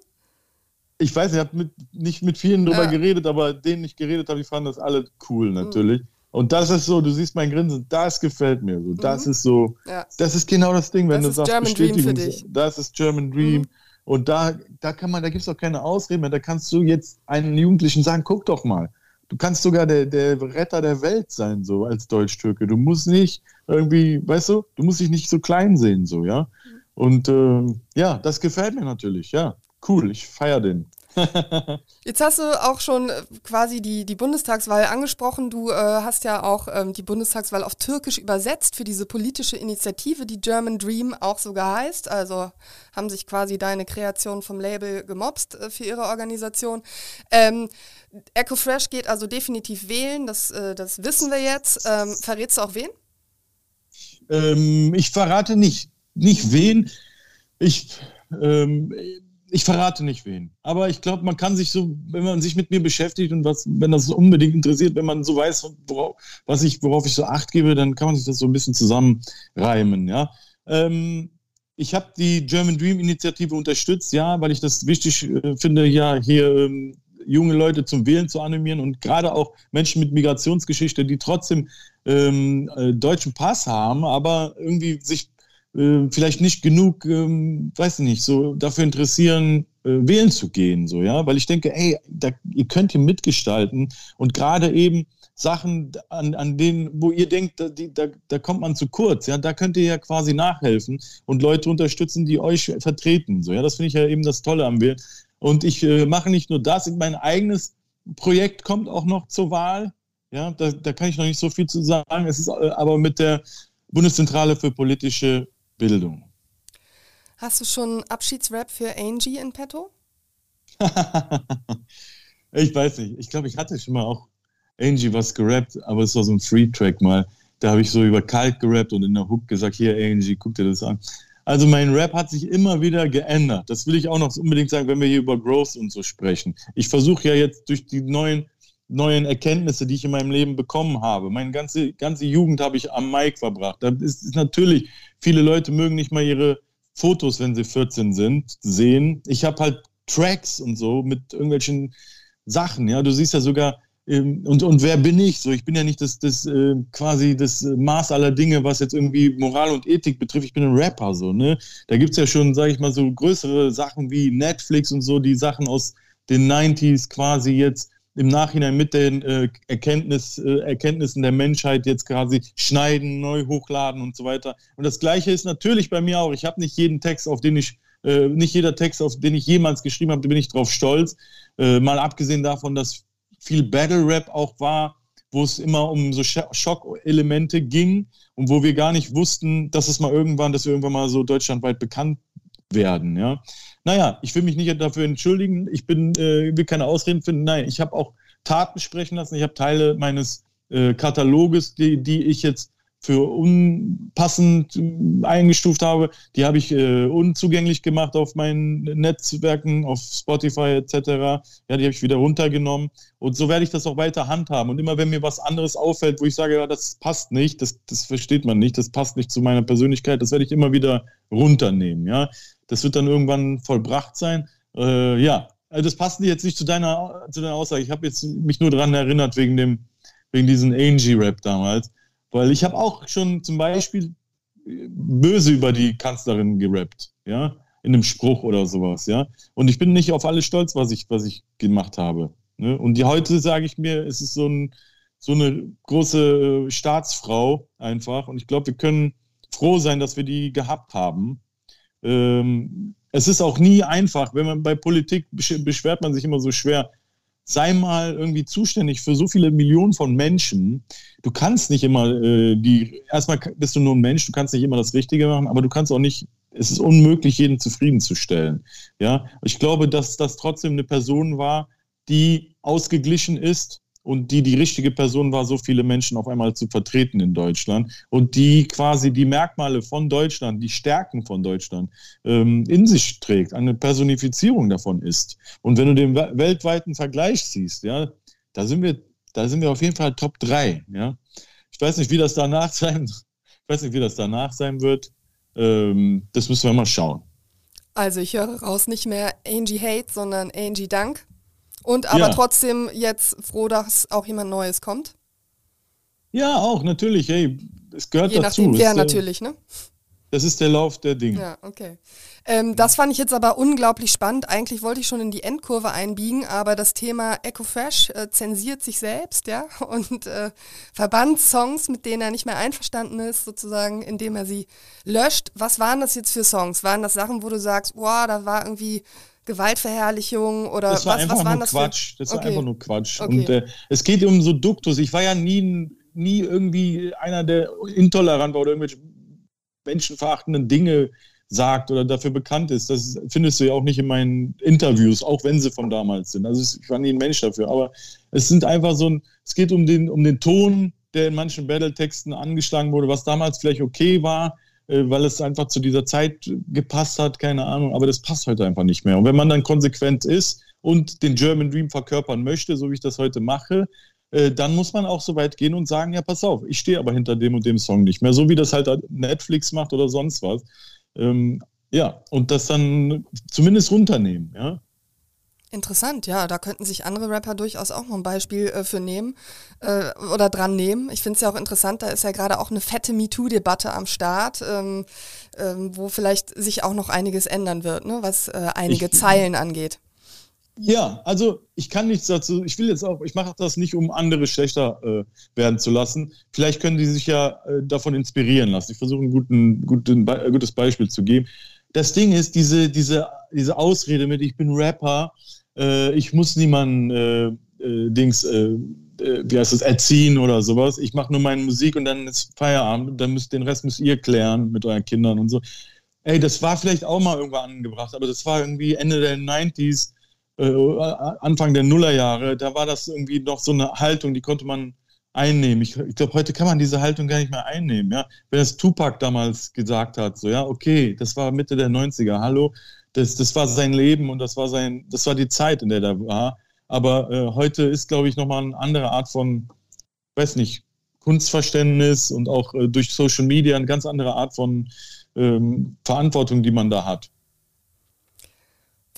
Ich weiß, ich habe nicht mit vielen drüber ja. geredet, aber denen ich geredet habe, die fanden das alle cool natürlich. Mhm. Und das ist so, du siehst mein Grinsen, das gefällt mir so. Das mhm. ist so, ja. das ist genau das Ding, wenn das du sagst, German Bestätigung, Dream für dich. das ist German Dream. Mhm. Und da, da kann man, da gibt es auch keine Ausreden mehr. Da kannst du jetzt einen Jugendlichen sagen, guck doch mal. Du kannst sogar der, der Retter der Welt sein, so als Deutsch-Türke. Du musst nicht irgendwie, weißt du, du musst dich nicht so klein sehen, so, ja. Mhm. Und ähm, ja, das gefällt mir natürlich, ja. Cool, ich feiere den. Jetzt hast du auch schon äh, quasi die, die Bundestagswahl angesprochen. Du äh, hast ja auch ähm, die Bundestagswahl auf Türkisch übersetzt für diese politische Initiative, die German Dream auch sogar heißt. Also haben sich quasi deine Kreation vom Label gemobst äh, für ihre Organisation. Ähm, EcoFresh geht also definitiv wählen, das, äh, das wissen wir jetzt. Ähm, verrätst du auch wen? Ähm, ich verrate nicht, nicht wen. Ich ähm, ich verrate nicht wen. Aber ich glaube, man kann sich so, wenn man sich mit mir beschäftigt und was, wenn das unbedingt interessiert, wenn man so weiß, worauf, was ich, worauf ich so Acht gebe, dann kann man sich das so ein bisschen zusammenreimen. Ja. Ähm, ich habe die German Dream Initiative unterstützt, ja, weil ich das wichtig äh, finde, ja, hier ähm, junge Leute zum Wählen zu animieren und gerade auch Menschen mit Migrationsgeschichte, die trotzdem ähm, äh, deutschen Pass haben, aber irgendwie sich äh, vielleicht nicht genug, ähm, weiß nicht, so dafür interessieren, äh, wählen zu gehen, so, ja, weil ich denke, ey, da, ihr könnt hier mitgestalten und gerade eben Sachen, an, an denen, wo ihr denkt, da, die, da, da kommt man zu kurz, ja, da könnt ihr ja quasi nachhelfen und Leute unterstützen, die euch vertreten, so, ja, das finde ich ja eben das Tolle am Wählen. Und ich äh, mache nicht nur das, mein eigenes Projekt kommt auch noch zur Wahl, ja, da, da kann ich noch nicht so viel zu sagen, es ist äh, aber mit der Bundeszentrale für politische Bildung. Hast du schon Abschiedsrap für Angie in petto? ich weiß nicht. Ich glaube, ich hatte schon mal auch Angie was gerappt, aber es war so ein Free-Track mal. Da habe ich so über Kalt gerappt und in der Hook gesagt, hier Angie, guck dir das an. Also mein Rap hat sich immer wieder geändert. Das will ich auch noch unbedingt sagen, wenn wir hier über Growth und so sprechen. Ich versuche ja jetzt durch die neuen, neuen Erkenntnisse, die ich in meinem Leben bekommen habe. Meine ganze, ganze Jugend habe ich am Mic verbracht. Da ist, ist natürlich Viele Leute mögen nicht mal ihre Fotos, wenn sie 14 sind, sehen. Ich habe halt Tracks und so mit irgendwelchen Sachen. Ja, du siehst ja sogar, ähm, und, und wer bin ich? So, ich bin ja nicht das, das äh, quasi das Maß aller Dinge, was jetzt irgendwie Moral und Ethik betrifft. Ich bin ein Rapper, so, ne? Da gibt es ja schon, sage ich mal, so größere Sachen wie Netflix und so, die Sachen aus den 90s quasi jetzt im Nachhinein mit den äh, Erkenntnis, äh, Erkenntnissen der Menschheit jetzt quasi schneiden, neu hochladen und so weiter. Und das Gleiche ist natürlich bei mir auch. Ich habe nicht jeden Text, auf den ich, äh, nicht jeder Text, auf den ich jemals geschrieben habe, da bin ich drauf stolz. Äh, mal abgesehen davon, dass viel Battle Rap auch war, wo es immer um so Schockelemente ging und wo wir gar nicht wussten, dass es mal irgendwann, dass wir irgendwann mal so deutschlandweit bekannt werden. Ja, naja, ich will mich nicht dafür entschuldigen. Ich bin, äh, will keine Ausreden finden. Nein, ich habe auch Taten sprechen lassen. Ich habe Teile meines äh, Kataloges, die, die ich jetzt für unpassend äh, eingestuft habe, die habe ich äh, unzugänglich gemacht auf meinen Netzwerken, auf Spotify etc. Ja, die habe ich wieder runtergenommen. Und so werde ich das auch weiter handhaben. Und immer wenn mir was anderes auffällt, wo ich sage, ja, das passt nicht, das, das versteht man nicht, das passt nicht zu meiner Persönlichkeit, das werde ich immer wieder runternehmen. Ja, das wird dann irgendwann vollbracht sein. Äh, ja, also das passt jetzt nicht zu deiner, zu deiner Aussage. Ich habe jetzt mich nur daran erinnert wegen dem, wegen diesem Angie-Rap damals. Weil ich habe auch schon zum Beispiel böse über die Kanzlerin gerappt, ja, in einem Spruch oder sowas, ja. Und ich bin nicht auf alles stolz, was ich, was ich gemacht habe. Ne? Und die, heute sage ich mir, es ist so, ein, so eine große äh, Staatsfrau einfach. Und ich glaube, wir können froh sein, dass wir die gehabt haben. Ähm, es ist auch nie einfach, wenn man bei Politik beschwert man sich immer so schwer sei mal irgendwie zuständig für so viele Millionen von Menschen. Du kannst nicht immer äh, die, erstmal bist du nur ein Mensch, du kannst nicht immer das Richtige machen, aber du kannst auch nicht, es ist unmöglich, jeden zufriedenzustellen. Ja, ich glaube, dass das trotzdem eine Person war, die ausgeglichen ist und die die richtige Person war, so viele Menschen auf einmal zu vertreten in Deutschland und die quasi die Merkmale von Deutschland, die Stärken von Deutschland ähm, in sich trägt, eine Personifizierung davon ist. Und wenn du den weltweiten Vergleich siehst, ja, da sind wir, da sind wir auf jeden Fall Top 3. Ja. Ich weiß nicht, wie das danach sein, ich weiß nicht, wie das danach sein wird. Ähm, das müssen wir mal schauen. Also ich höre raus nicht mehr Angie Hate, sondern Angie Dank. Und aber ja. trotzdem jetzt froh, dass auch jemand Neues kommt? Ja, auch, natürlich. Hey, es gehört Je dazu. Nachdem, wer natürlich, ne? Das ist der Lauf der Dinge. Ja, okay. Ähm, das fand ich jetzt aber unglaublich spannend. Eigentlich wollte ich schon in die Endkurve einbiegen, aber das Thema EcoFresh äh, zensiert sich selbst, ja, und äh, verbannt Songs, mit denen er nicht mehr einverstanden ist, sozusagen, indem er sie löscht. Was waren das jetzt für Songs? Waren das Sachen, wo du sagst, wow, da war irgendwie Gewaltverherrlichung oder das war was, einfach was nur das Quatsch. Für? Das okay. war einfach nur Quatsch. Okay. Und äh, es geht um so Duktus. Ich war ja nie, nie irgendwie einer, der intolerant war oder irgendwelche menschenverachtenden Dinge sagt oder dafür bekannt ist. Das findest du ja auch nicht in meinen Interviews, auch wenn sie von damals sind. Also ich war nie ein Mensch dafür. Aber es sind einfach so ein, es geht um den, um den Ton, der in manchen Battle-Texten angeschlagen wurde, was damals vielleicht okay war, weil es einfach zu dieser Zeit gepasst hat, keine Ahnung, aber das passt heute einfach nicht mehr. Und wenn man dann konsequent ist und den German Dream verkörpern möchte, so wie ich das heute mache, äh, dann muss man auch so weit gehen und sagen, ja, pass auf, ich stehe aber hinter dem und dem Song nicht mehr, so wie das halt Netflix macht oder sonst was. Ähm, ja, und das dann zumindest runternehmen, ja. Interessant, ja, da könnten sich andere Rapper durchaus auch noch ein Beispiel äh, für nehmen äh, oder dran nehmen. Ich finde es ja auch interessant, da ist ja gerade auch eine fette MeToo-Debatte am Start, ähm, ähm, wo vielleicht sich auch noch einiges ändern wird, ne, was äh, einige ich, Zeilen angeht. Ja, also ich kann nichts dazu, ich will jetzt auch, ich mache das nicht, um andere schlechter äh, werden zu lassen. Vielleicht können die sich ja äh, davon inspirieren lassen. Ich versuche ein guten, guten, gutes Beispiel zu geben. Das Ding ist, diese, diese, diese Ausrede mit, ich bin Rapper, äh, ich muss niemanden äh, äh, Dings, äh, äh, wie heißt das, erziehen oder sowas. Ich mache nur meine Musik und dann ist Feierabend. Dann müsst den Rest müsst ihr klären mit euren Kindern und so. Ey, das war vielleicht auch mal irgendwann angebracht, aber das war irgendwie Ende der 90s, äh, Anfang der Nullerjahre. Da war das irgendwie noch so eine Haltung, die konnte man einnehmen. Ich, ich glaube, heute kann man diese Haltung gar nicht mehr einnehmen. Ja? Wenn es Tupac damals gesagt hat, so, ja, okay, das war Mitte der 90er, hallo, das, das war sein Leben und das war sein, das war die Zeit, in der er war. Aber äh, heute ist, glaube ich, nochmal eine andere Art von, weiß nicht, Kunstverständnis und auch äh, durch Social Media eine ganz andere Art von ähm, Verantwortung, die man da hat.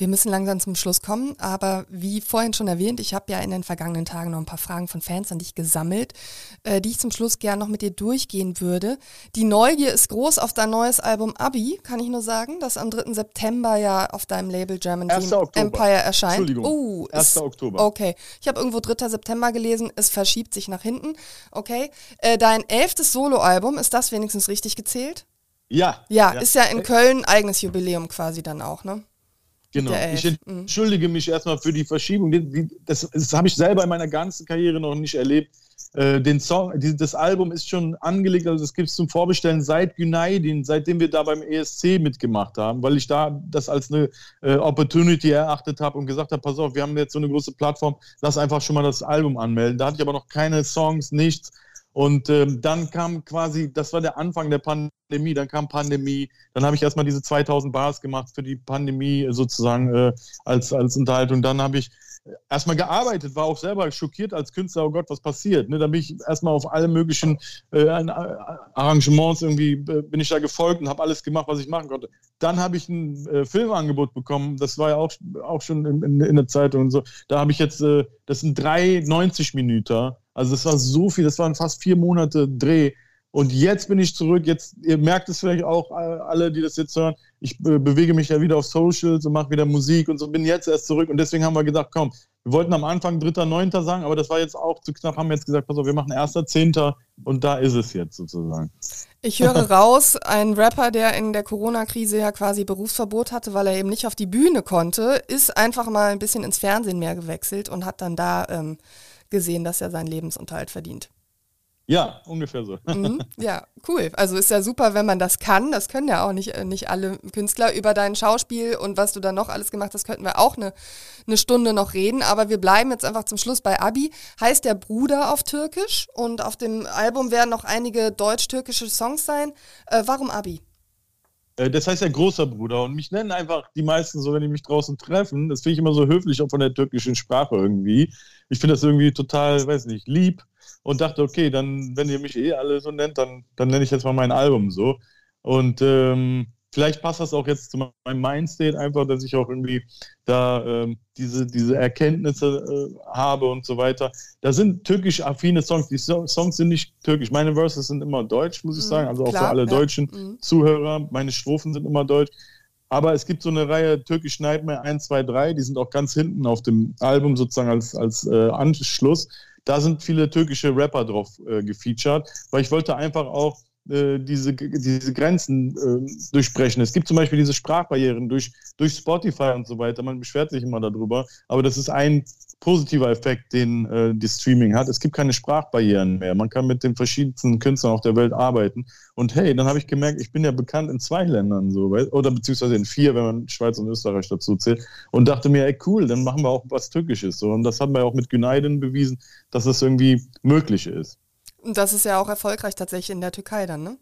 Wir müssen langsam zum Schluss kommen, aber wie vorhin schon erwähnt, ich habe ja in den vergangenen Tagen noch ein paar Fragen von Fans an dich gesammelt, äh, die ich zum Schluss gern noch mit dir durchgehen würde. Die Neugier ist groß auf dein neues Album Abi, kann ich nur sagen, das am 3. September ja auf deinem Label German Empire erscheint. Entschuldigung. Oh, 1. Oktober. Okay, ich habe irgendwo 3. September gelesen, es verschiebt sich nach hinten. Okay, äh, dein elftes Soloalbum, ist das wenigstens richtig gezählt? Ja. Ja, ja. ist ja in Köln eigenes Jubiläum quasi dann auch, ne? Genau. Ich mhm. entschuldige mich erstmal für die Verschiebung. Das, das habe ich selber in meiner ganzen Karriere noch nicht erlebt. Äh, den Song, das Album ist schon angelegt, also es gibt es zum Vorbestellen seit United, seitdem wir da beim ESC mitgemacht haben, weil ich da das als eine äh, Opportunity erachtet habe und gesagt habe, pass auf, wir haben jetzt so eine große Plattform, lass einfach schon mal das Album anmelden. Da hatte ich aber noch keine Songs, nichts. Und ähm, dann kam quasi, das war der Anfang der Pandemie, dann kam Pandemie, dann habe ich erstmal diese 2000 Bars gemacht für die Pandemie sozusagen äh, als, als Unterhaltung. Dann habe ich erstmal gearbeitet, war auch selber schockiert als Künstler, oh Gott, was passiert. Ne? Da bin ich erstmal auf alle möglichen äh, Arrangements irgendwie, äh, bin ich da gefolgt und habe alles gemacht, was ich machen konnte. Dann habe ich ein äh, Filmangebot bekommen, das war ja auch, auch schon in, in, in der Zeitung und so. Da habe ich jetzt, äh, das sind drei 90 Minuten also das war so viel, das waren fast vier Monate Dreh. Und jetzt bin ich zurück. Jetzt, ihr merkt es vielleicht auch, alle, die das jetzt hören. Ich be bewege mich ja wieder auf Socials und mache wieder Musik und so bin jetzt erst zurück. Und deswegen haben wir gedacht, komm, wir wollten am Anfang 3.9. sagen, aber das war jetzt auch zu knapp, haben wir jetzt gesagt, pass auf, wir machen 1.10. und da ist es jetzt sozusagen. Ich höre raus, ein Rapper, der in der Corona-Krise ja quasi Berufsverbot hatte, weil er eben nicht auf die Bühne konnte, ist einfach mal ein bisschen ins Fernsehen mehr gewechselt und hat dann da ähm, gesehen, dass er seinen Lebensunterhalt verdient. Ja, ungefähr so. Mhm, ja, cool. Also ist ja super, wenn man das kann. Das können ja auch nicht, äh, nicht alle Künstler. Über dein Schauspiel und was du da noch alles gemacht hast, könnten wir auch eine, eine Stunde noch reden. Aber wir bleiben jetzt einfach zum Schluss bei Abi. Heißt der Bruder auf Türkisch und auf dem Album werden noch einige deutsch-türkische Songs sein. Äh, warum Abi? Äh, das heißt ja großer Bruder und mich nennen einfach die meisten so, wenn die mich draußen treffen. Das finde ich immer so höflich, auch von der türkischen Sprache irgendwie. Ich finde das irgendwie total, weiß nicht, lieb und dachte, okay, dann, wenn ihr mich eh alle so nennt, dann, dann nenne ich jetzt mal mein Album so. Und ähm, vielleicht passt das auch jetzt zu meinem Mindstate einfach, dass ich auch irgendwie da ähm, diese, diese Erkenntnisse äh, habe und so weiter. Da sind türkisch affine Songs. Die so Songs sind nicht türkisch. Meine Verses sind immer deutsch, muss ich mhm, sagen. Also auch Klar, für alle ja. deutschen mhm. Zuhörer. Meine Strophen sind immer deutsch. Aber es gibt so eine Reihe Türkisch Nightmare 1, 2, 3, die sind auch ganz hinten auf dem Album sozusagen als, als äh, Anschluss. Da sind viele türkische Rapper drauf äh, gefeatured, weil ich wollte einfach auch äh, diese, diese Grenzen äh, durchbrechen. Es gibt zum Beispiel diese Sprachbarrieren durch, durch Spotify und so weiter. Man beschwert sich immer darüber, aber das ist ein positiver Effekt, den äh, die Streaming hat. Es gibt keine Sprachbarrieren mehr. Man kann mit den verschiedensten Künstlern auf der Welt arbeiten. Und hey, dann habe ich gemerkt, ich bin ja bekannt in zwei Ländern so, oder beziehungsweise in vier, wenn man Schweiz und Österreich dazu zählt. Und dachte mir, ey cool, dann machen wir auch was Türkisches. So. Und das haben wir auch mit Günaydin bewiesen, dass das irgendwie möglich ist. Und das ist ja auch erfolgreich tatsächlich in der Türkei dann, ne?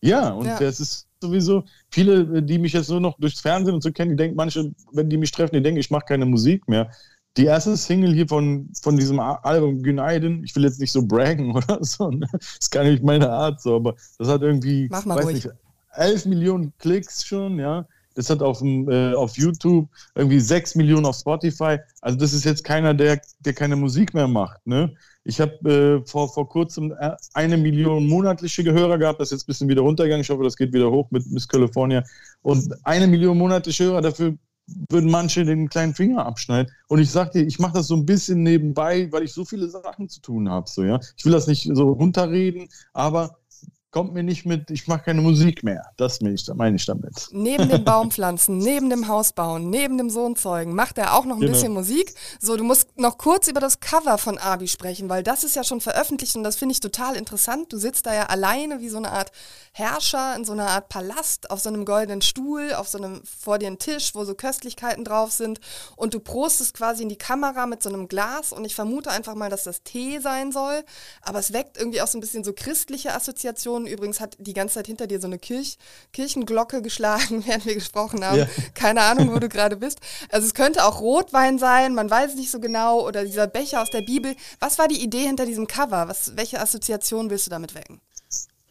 Ja, und ja. das ist sowieso, viele, die mich jetzt nur noch durchs Fernsehen und so kennen, die denken, manche, wenn die mich treffen, die denken, ich mache keine Musik mehr. Die erste Single hier von, von diesem Album Günaydin, ich will jetzt nicht so braggen oder so, ne? das ist gar nicht meine Art so, aber das hat irgendwie, Mach mal weiß ruhig. nicht, 11 Millionen Klicks schon, ja. Das hat auf, äh, auf YouTube irgendwie 6 Millionen auf Spotify. Also das ist jetzt keiner, der, der keine Musik mehr macht, ne? Ich habe äh, vor, vor kurzem äh, eine Million monatliche Hörer gehabt, das ist jetzt ein bisschen wieder runtergegangen. Ich hoffe, das geht wieder hoch mit Miss California. Und eine Million monatliche Hörer, dafür würden manche den kleinen Finger abschneiden. Und ich sag dir, ich mache das so ein bisschen nebenbei, weil ich so viele Sachen zu tun habe. So, ja? Ich will das nicht so runterreden, aber kommt mir nicht mit, ich mache keine Musik mehr. Das meine ich, damit. Neben dem Baumpflanzen, neben dem Haus bauen, neben dem Sohn zeugen, macht er auch noch ein genau. bisschen Musik. So, du musst noch kurz über das Cover von Abi sprechen, weil das ist ja schon veröffentlicht und das finde ich total interessant. Du sitzt da ja alleine wie so eine Art Herrscher in so einer Art Palast auf so einem goldenen Stuhl, auf so einem vor dir ein Tisch, wo so Köstlichkeiten drauf sind und du prostest quasi in die Kamera mit so einem Glas und ich vermute einfach mal, dass das Tee sein soll, aber es weckt irgendwie auch so ein bisschen so christliche Assoziationen Mikrofon übrigens hat die ganze Zeit hinter dir so eine Kirch Kirchenglocke geschlagen, während wir gesprochen haben. Ja. Keine Ahnung, wo du gerade bist. Also es könnte auch Rotwein sein, man weiß nicht so genau, oder dieser Becher aus der Bibel. Was war die Idee hinter diesem Cover? Was, welche Assoziation willst du damit wecken?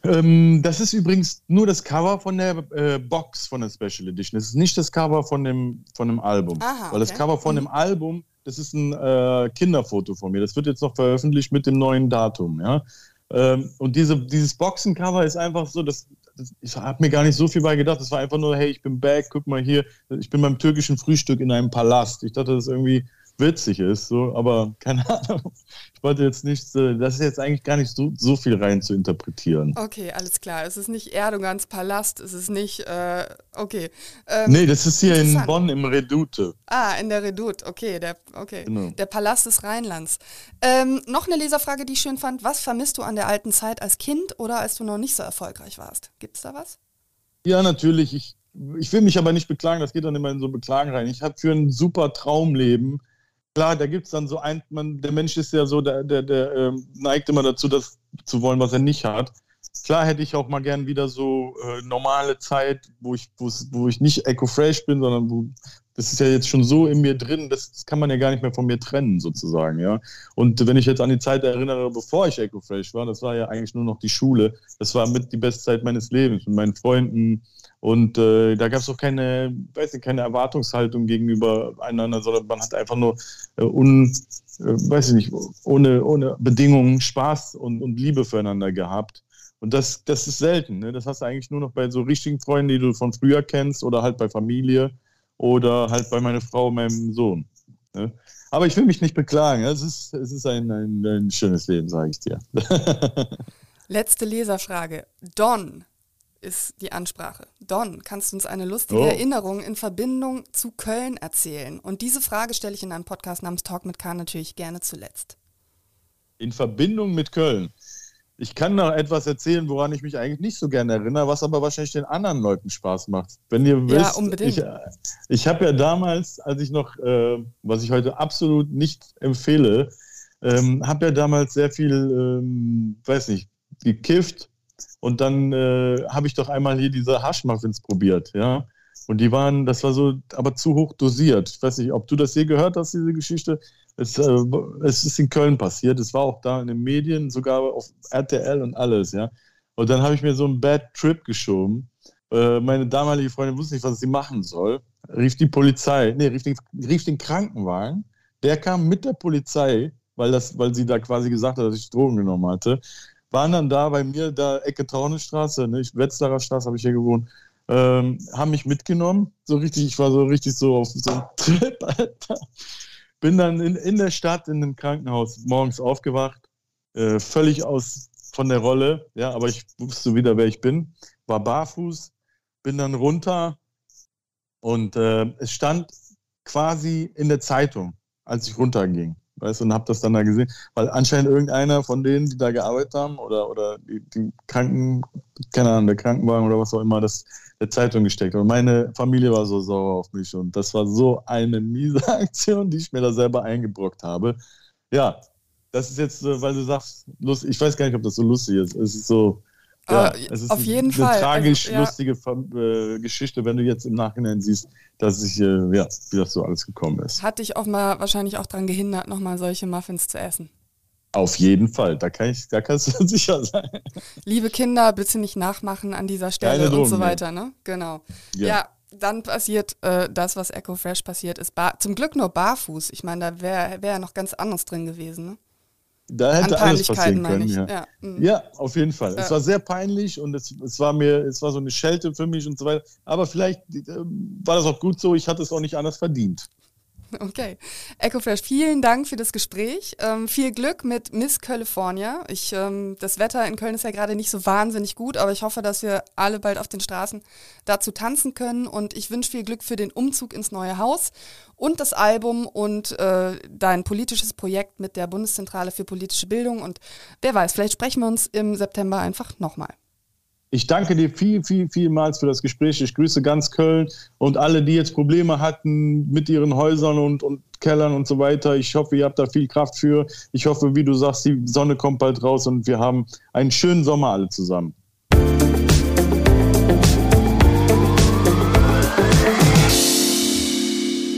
Ähm, das ist übrigens nur das Cover von der äh, Box von der Special Edition. Das ist nicht das Cover von dem, von dem Album. Aha, Weil das Cover von mhm. dem Album, das ist ein äh, Kinderfoto von mir. Das wird jetzt noch veröffentlicht mit dem neuen Datum. Ja? Ähm, und diese, dieses Boxencover ist einfach so, das, das ich habe mir gar nicht so viel bei gedacht. Das war einfach nur, hey, ich bin back, guck mal hier, ich bin beim türkischen Frühstück in einem Palast. Ich dachte, das ist irgendwie witzig ist, so, aber keine Ahnung. Ich wollte jetzt nicht, das ist jetzt eigentlich gar nicht so, so viel rein zu interpretieren. Okay, alles klar. Es ist nicht Erdogans Palast, es ist nicht, äh, okay. Ähm, nee, das ist hier in Bonn im Redoute. Ah, in der Redoute, okay, der, okay. Genau. Der Palast des Rheinlands. Ähm, noch eine Leserfrage, die ich schön fand. Was vermisst du an der alten Zeit als Kind oder als du noch nicht so erfolgreich warst? Gibt es da was? Ja, natürlich. Ich, ich will mich aber nicht beklagen, das geht dann immer in so Beklagen rein. Ich habe für ein super Traumleben klar, da gibt es dann so ein, man, der Mensch ist ja so, der, der, der äh, neigt immer dazu, das zu wollen, was er nicht hat. Klar hätte ich auch mal gern wieder so äh, normale Zeit, wo ich, wo ich nicht eco-fresh bin, sondern wo, das ist ja jetzt schon so in mir drin, das, das, kann man ja gar nicht mehr von mir trennen, sozusagen, ja. Und wenn ich jetzt an die Zeit erinnere, bevor ich eco-fresh war, das war ja eigentlich nur noch die Schule. Das war mit die beste Zeit meines Lebens mit meinen Freunden, und äh, da gab es auch keine, weiß nicht, keine Erwartungshaltung gegenüber einander, sondern man hat einfach nur äh, un, äh, weiß ich nicht, ohne, ohne Bedingungen Spaß und, und Liebe füreinander gehabt. Und das, das ist selten. Ne? Das hast du eigentlich nur noch bei so richtigen Freunden, die du von früher kennst oder halt bei Familie oder halt bei meiner Frau meinem Sohn. Ne? Aber ich will mich nicht beklagen. Es ist, es ist ein, ein, ein schönes Leben, sage ich dir. Letzte Leserfrage. Don ist die Ansprache. Don, kannst du uns eine lustige oh. Erinnerung in Verbindung zu Köln erzählen? Und diese Frage stelle ich in einem Podcast namens Talk mit K natürlich gerne zuletzt. In Verbindung mit Köln. Ich kann noch etwas erzählen, woran ich mich eigentlich nicht so gerne erinnere, was aber wahrscheinlich den anderen Leuten Spaß macht. Wenn ihr wisst, ja, unbedingt. ich, ich habe ja damals, als ich noch, äh, was ich heute absolut nicht empfehle, ähm, habe ja damals sehr viel, ähm, weiß nicht, gekifft, und dann äh, habe ich doch einmal hier diese Haschmuffins probiert, ja. Und die waren, das war so, aber zu hoch dosiert. Ich weiß nicht, ob du das je gehört hast, diese Geschichte. Es, äh, es ist in Köln passiert. Es war auch da in den Medien, sogar auf RTL und alles, ja. Und dann habe ich mir so einen Bad Trip geschoben. Äh, meine damalige Freundin wusste nicht, was sie machen soll. Rief die Polizei, nee, rief den, rief den Krankenwagen. Der kam mit der Polizei, weil, das, weil sie da quasi gesagt hat, dass ich Drogen genommen hatte waren dann da bei mir, da Ecke Traunenstraße, ne, Wetzlarer Straße habe ich hier gewohnt, ähm, haben mich mitgenommen. So richtig, ich war so richtig so auf so einem Trip, Alter. Bin dann in, in der Stadt, in einem Krankenhaus, morgens aufgewacht, äh, völlig aus von der Rolle, ja, aber ich wusste wieder, wer ich bin, war barfuß, bin dann runter und äh, es stand quasi in der Zeitung, als ich runterging weißt du, und habe das dann da gesehen, weil anscheinend irgendeiner von denen, die da gearbeitet haben oder, oder die, die Kranken, keine Ahnung, der Krankenwagen oder was auch immer, das der Zeitung gesteckt. Und meine Familie war so sauer auf mich und das war so eine miese Aktion, die ich mir da selber eingebrockt habe. Ja, das ist jetzt, weil du sagst, lustig, ich weiß gar nicht, ob das so lustig ist. Es ist so, ja, uh, es ist auf jeden eine Fall. tragisch also, ja. lustige äh, Geschichte, wenn du jetzt im Nachhinein siehst, dass ich, äh, ja, wie das so alles gekommen ist. Hat dich auch mal wahrscheinlich auch daran gehindert, nochmal solche Muffins zu essen. Auf jeden Fall, da, kann ich, da kannst du sicher sein. Liebe Kinder, bitte nicht nachmachen an dieser Stelle Drogen, und so weiter, ne? Genau. Ja, ja dann passiert äh, das, was Echo Fresh passiert ist. Bar zum Glück nur barfuß. Ich meine, da wäre wär ja noch ganz anderes drin gewesen, ne? Da hätte alles passieren können. Ja. Ja. Mhm. ja. auf jeden Fall. Ja. Es war sehr peinlich und es, es, war mir, es war so eine Schelte für mich und so weiter. Aber vielleicht äh, war das auch gut so. Ich hatte es auch nicht anders verdient. Okay. EcoFresh, vielen Dank für das Gespräch. Ähm, viel Glück mit Miss California. Ich, ähm, das Wetter in Köln ist ja gerade nicht so wahnsinnig gut, aber ich hoffe, dass wir alle bald auf den Straßen dazu tanzen können. Und ich wünsche viel Glück für den Umzug ins neue Haus und das Album und äh, dein politisches Projekt mit der Bundeszentrale für politische Bildung. Und wer weiß, vielleicht sprechen wir uns im September einfach nochmal. Ich danke dir viel, viel, vielmals für das Gespräch. Ich grüße ganz Köln und alle, die jetzt Probleme hatten mit ihren Häusern und, und Kellern und so weiter. Ich hoffe, ihr habt da viel Kraft für. Ich hoffe, wie du sagst, die Sonne kommt bald raus und wir haben einen schönen Sommer alle zusammen.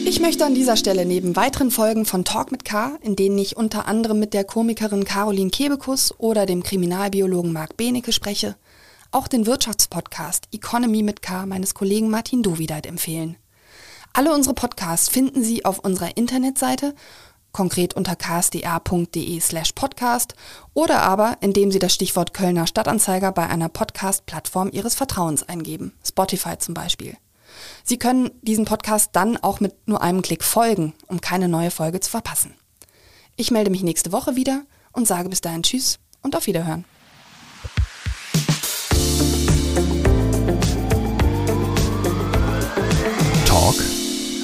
Ich möchte an dieser Stelle neben weiteren Folgen von Talk mit K, in denen ich unter anderem mit der Komikerin Caroline Kebekus oder dem Kriminalbiologen Marc Benecke spreche, auch den Wirtschaftspodcast Economy mit K meines Kollegen Martin Dovideit empfehlen. Alle unsere Podcasts finden Sie auf unserer Internetseite, konkret unter ksda.de slash podcast oder aber indem Sie das Stichwort Kölner Stadtanzeiger bei einer Podcast-Plattform Ihres Vertrauens eingeben, Spotify zum Beispiel. Sie können diesen Podcast dann auch mit nur einem Klick folgen, um keine neue Folge zu verpassen. Ich melde mich nächste Woche wieder und sage bis dahin Tschüss und auf Wiederhören.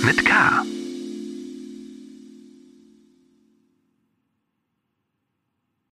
Mit K.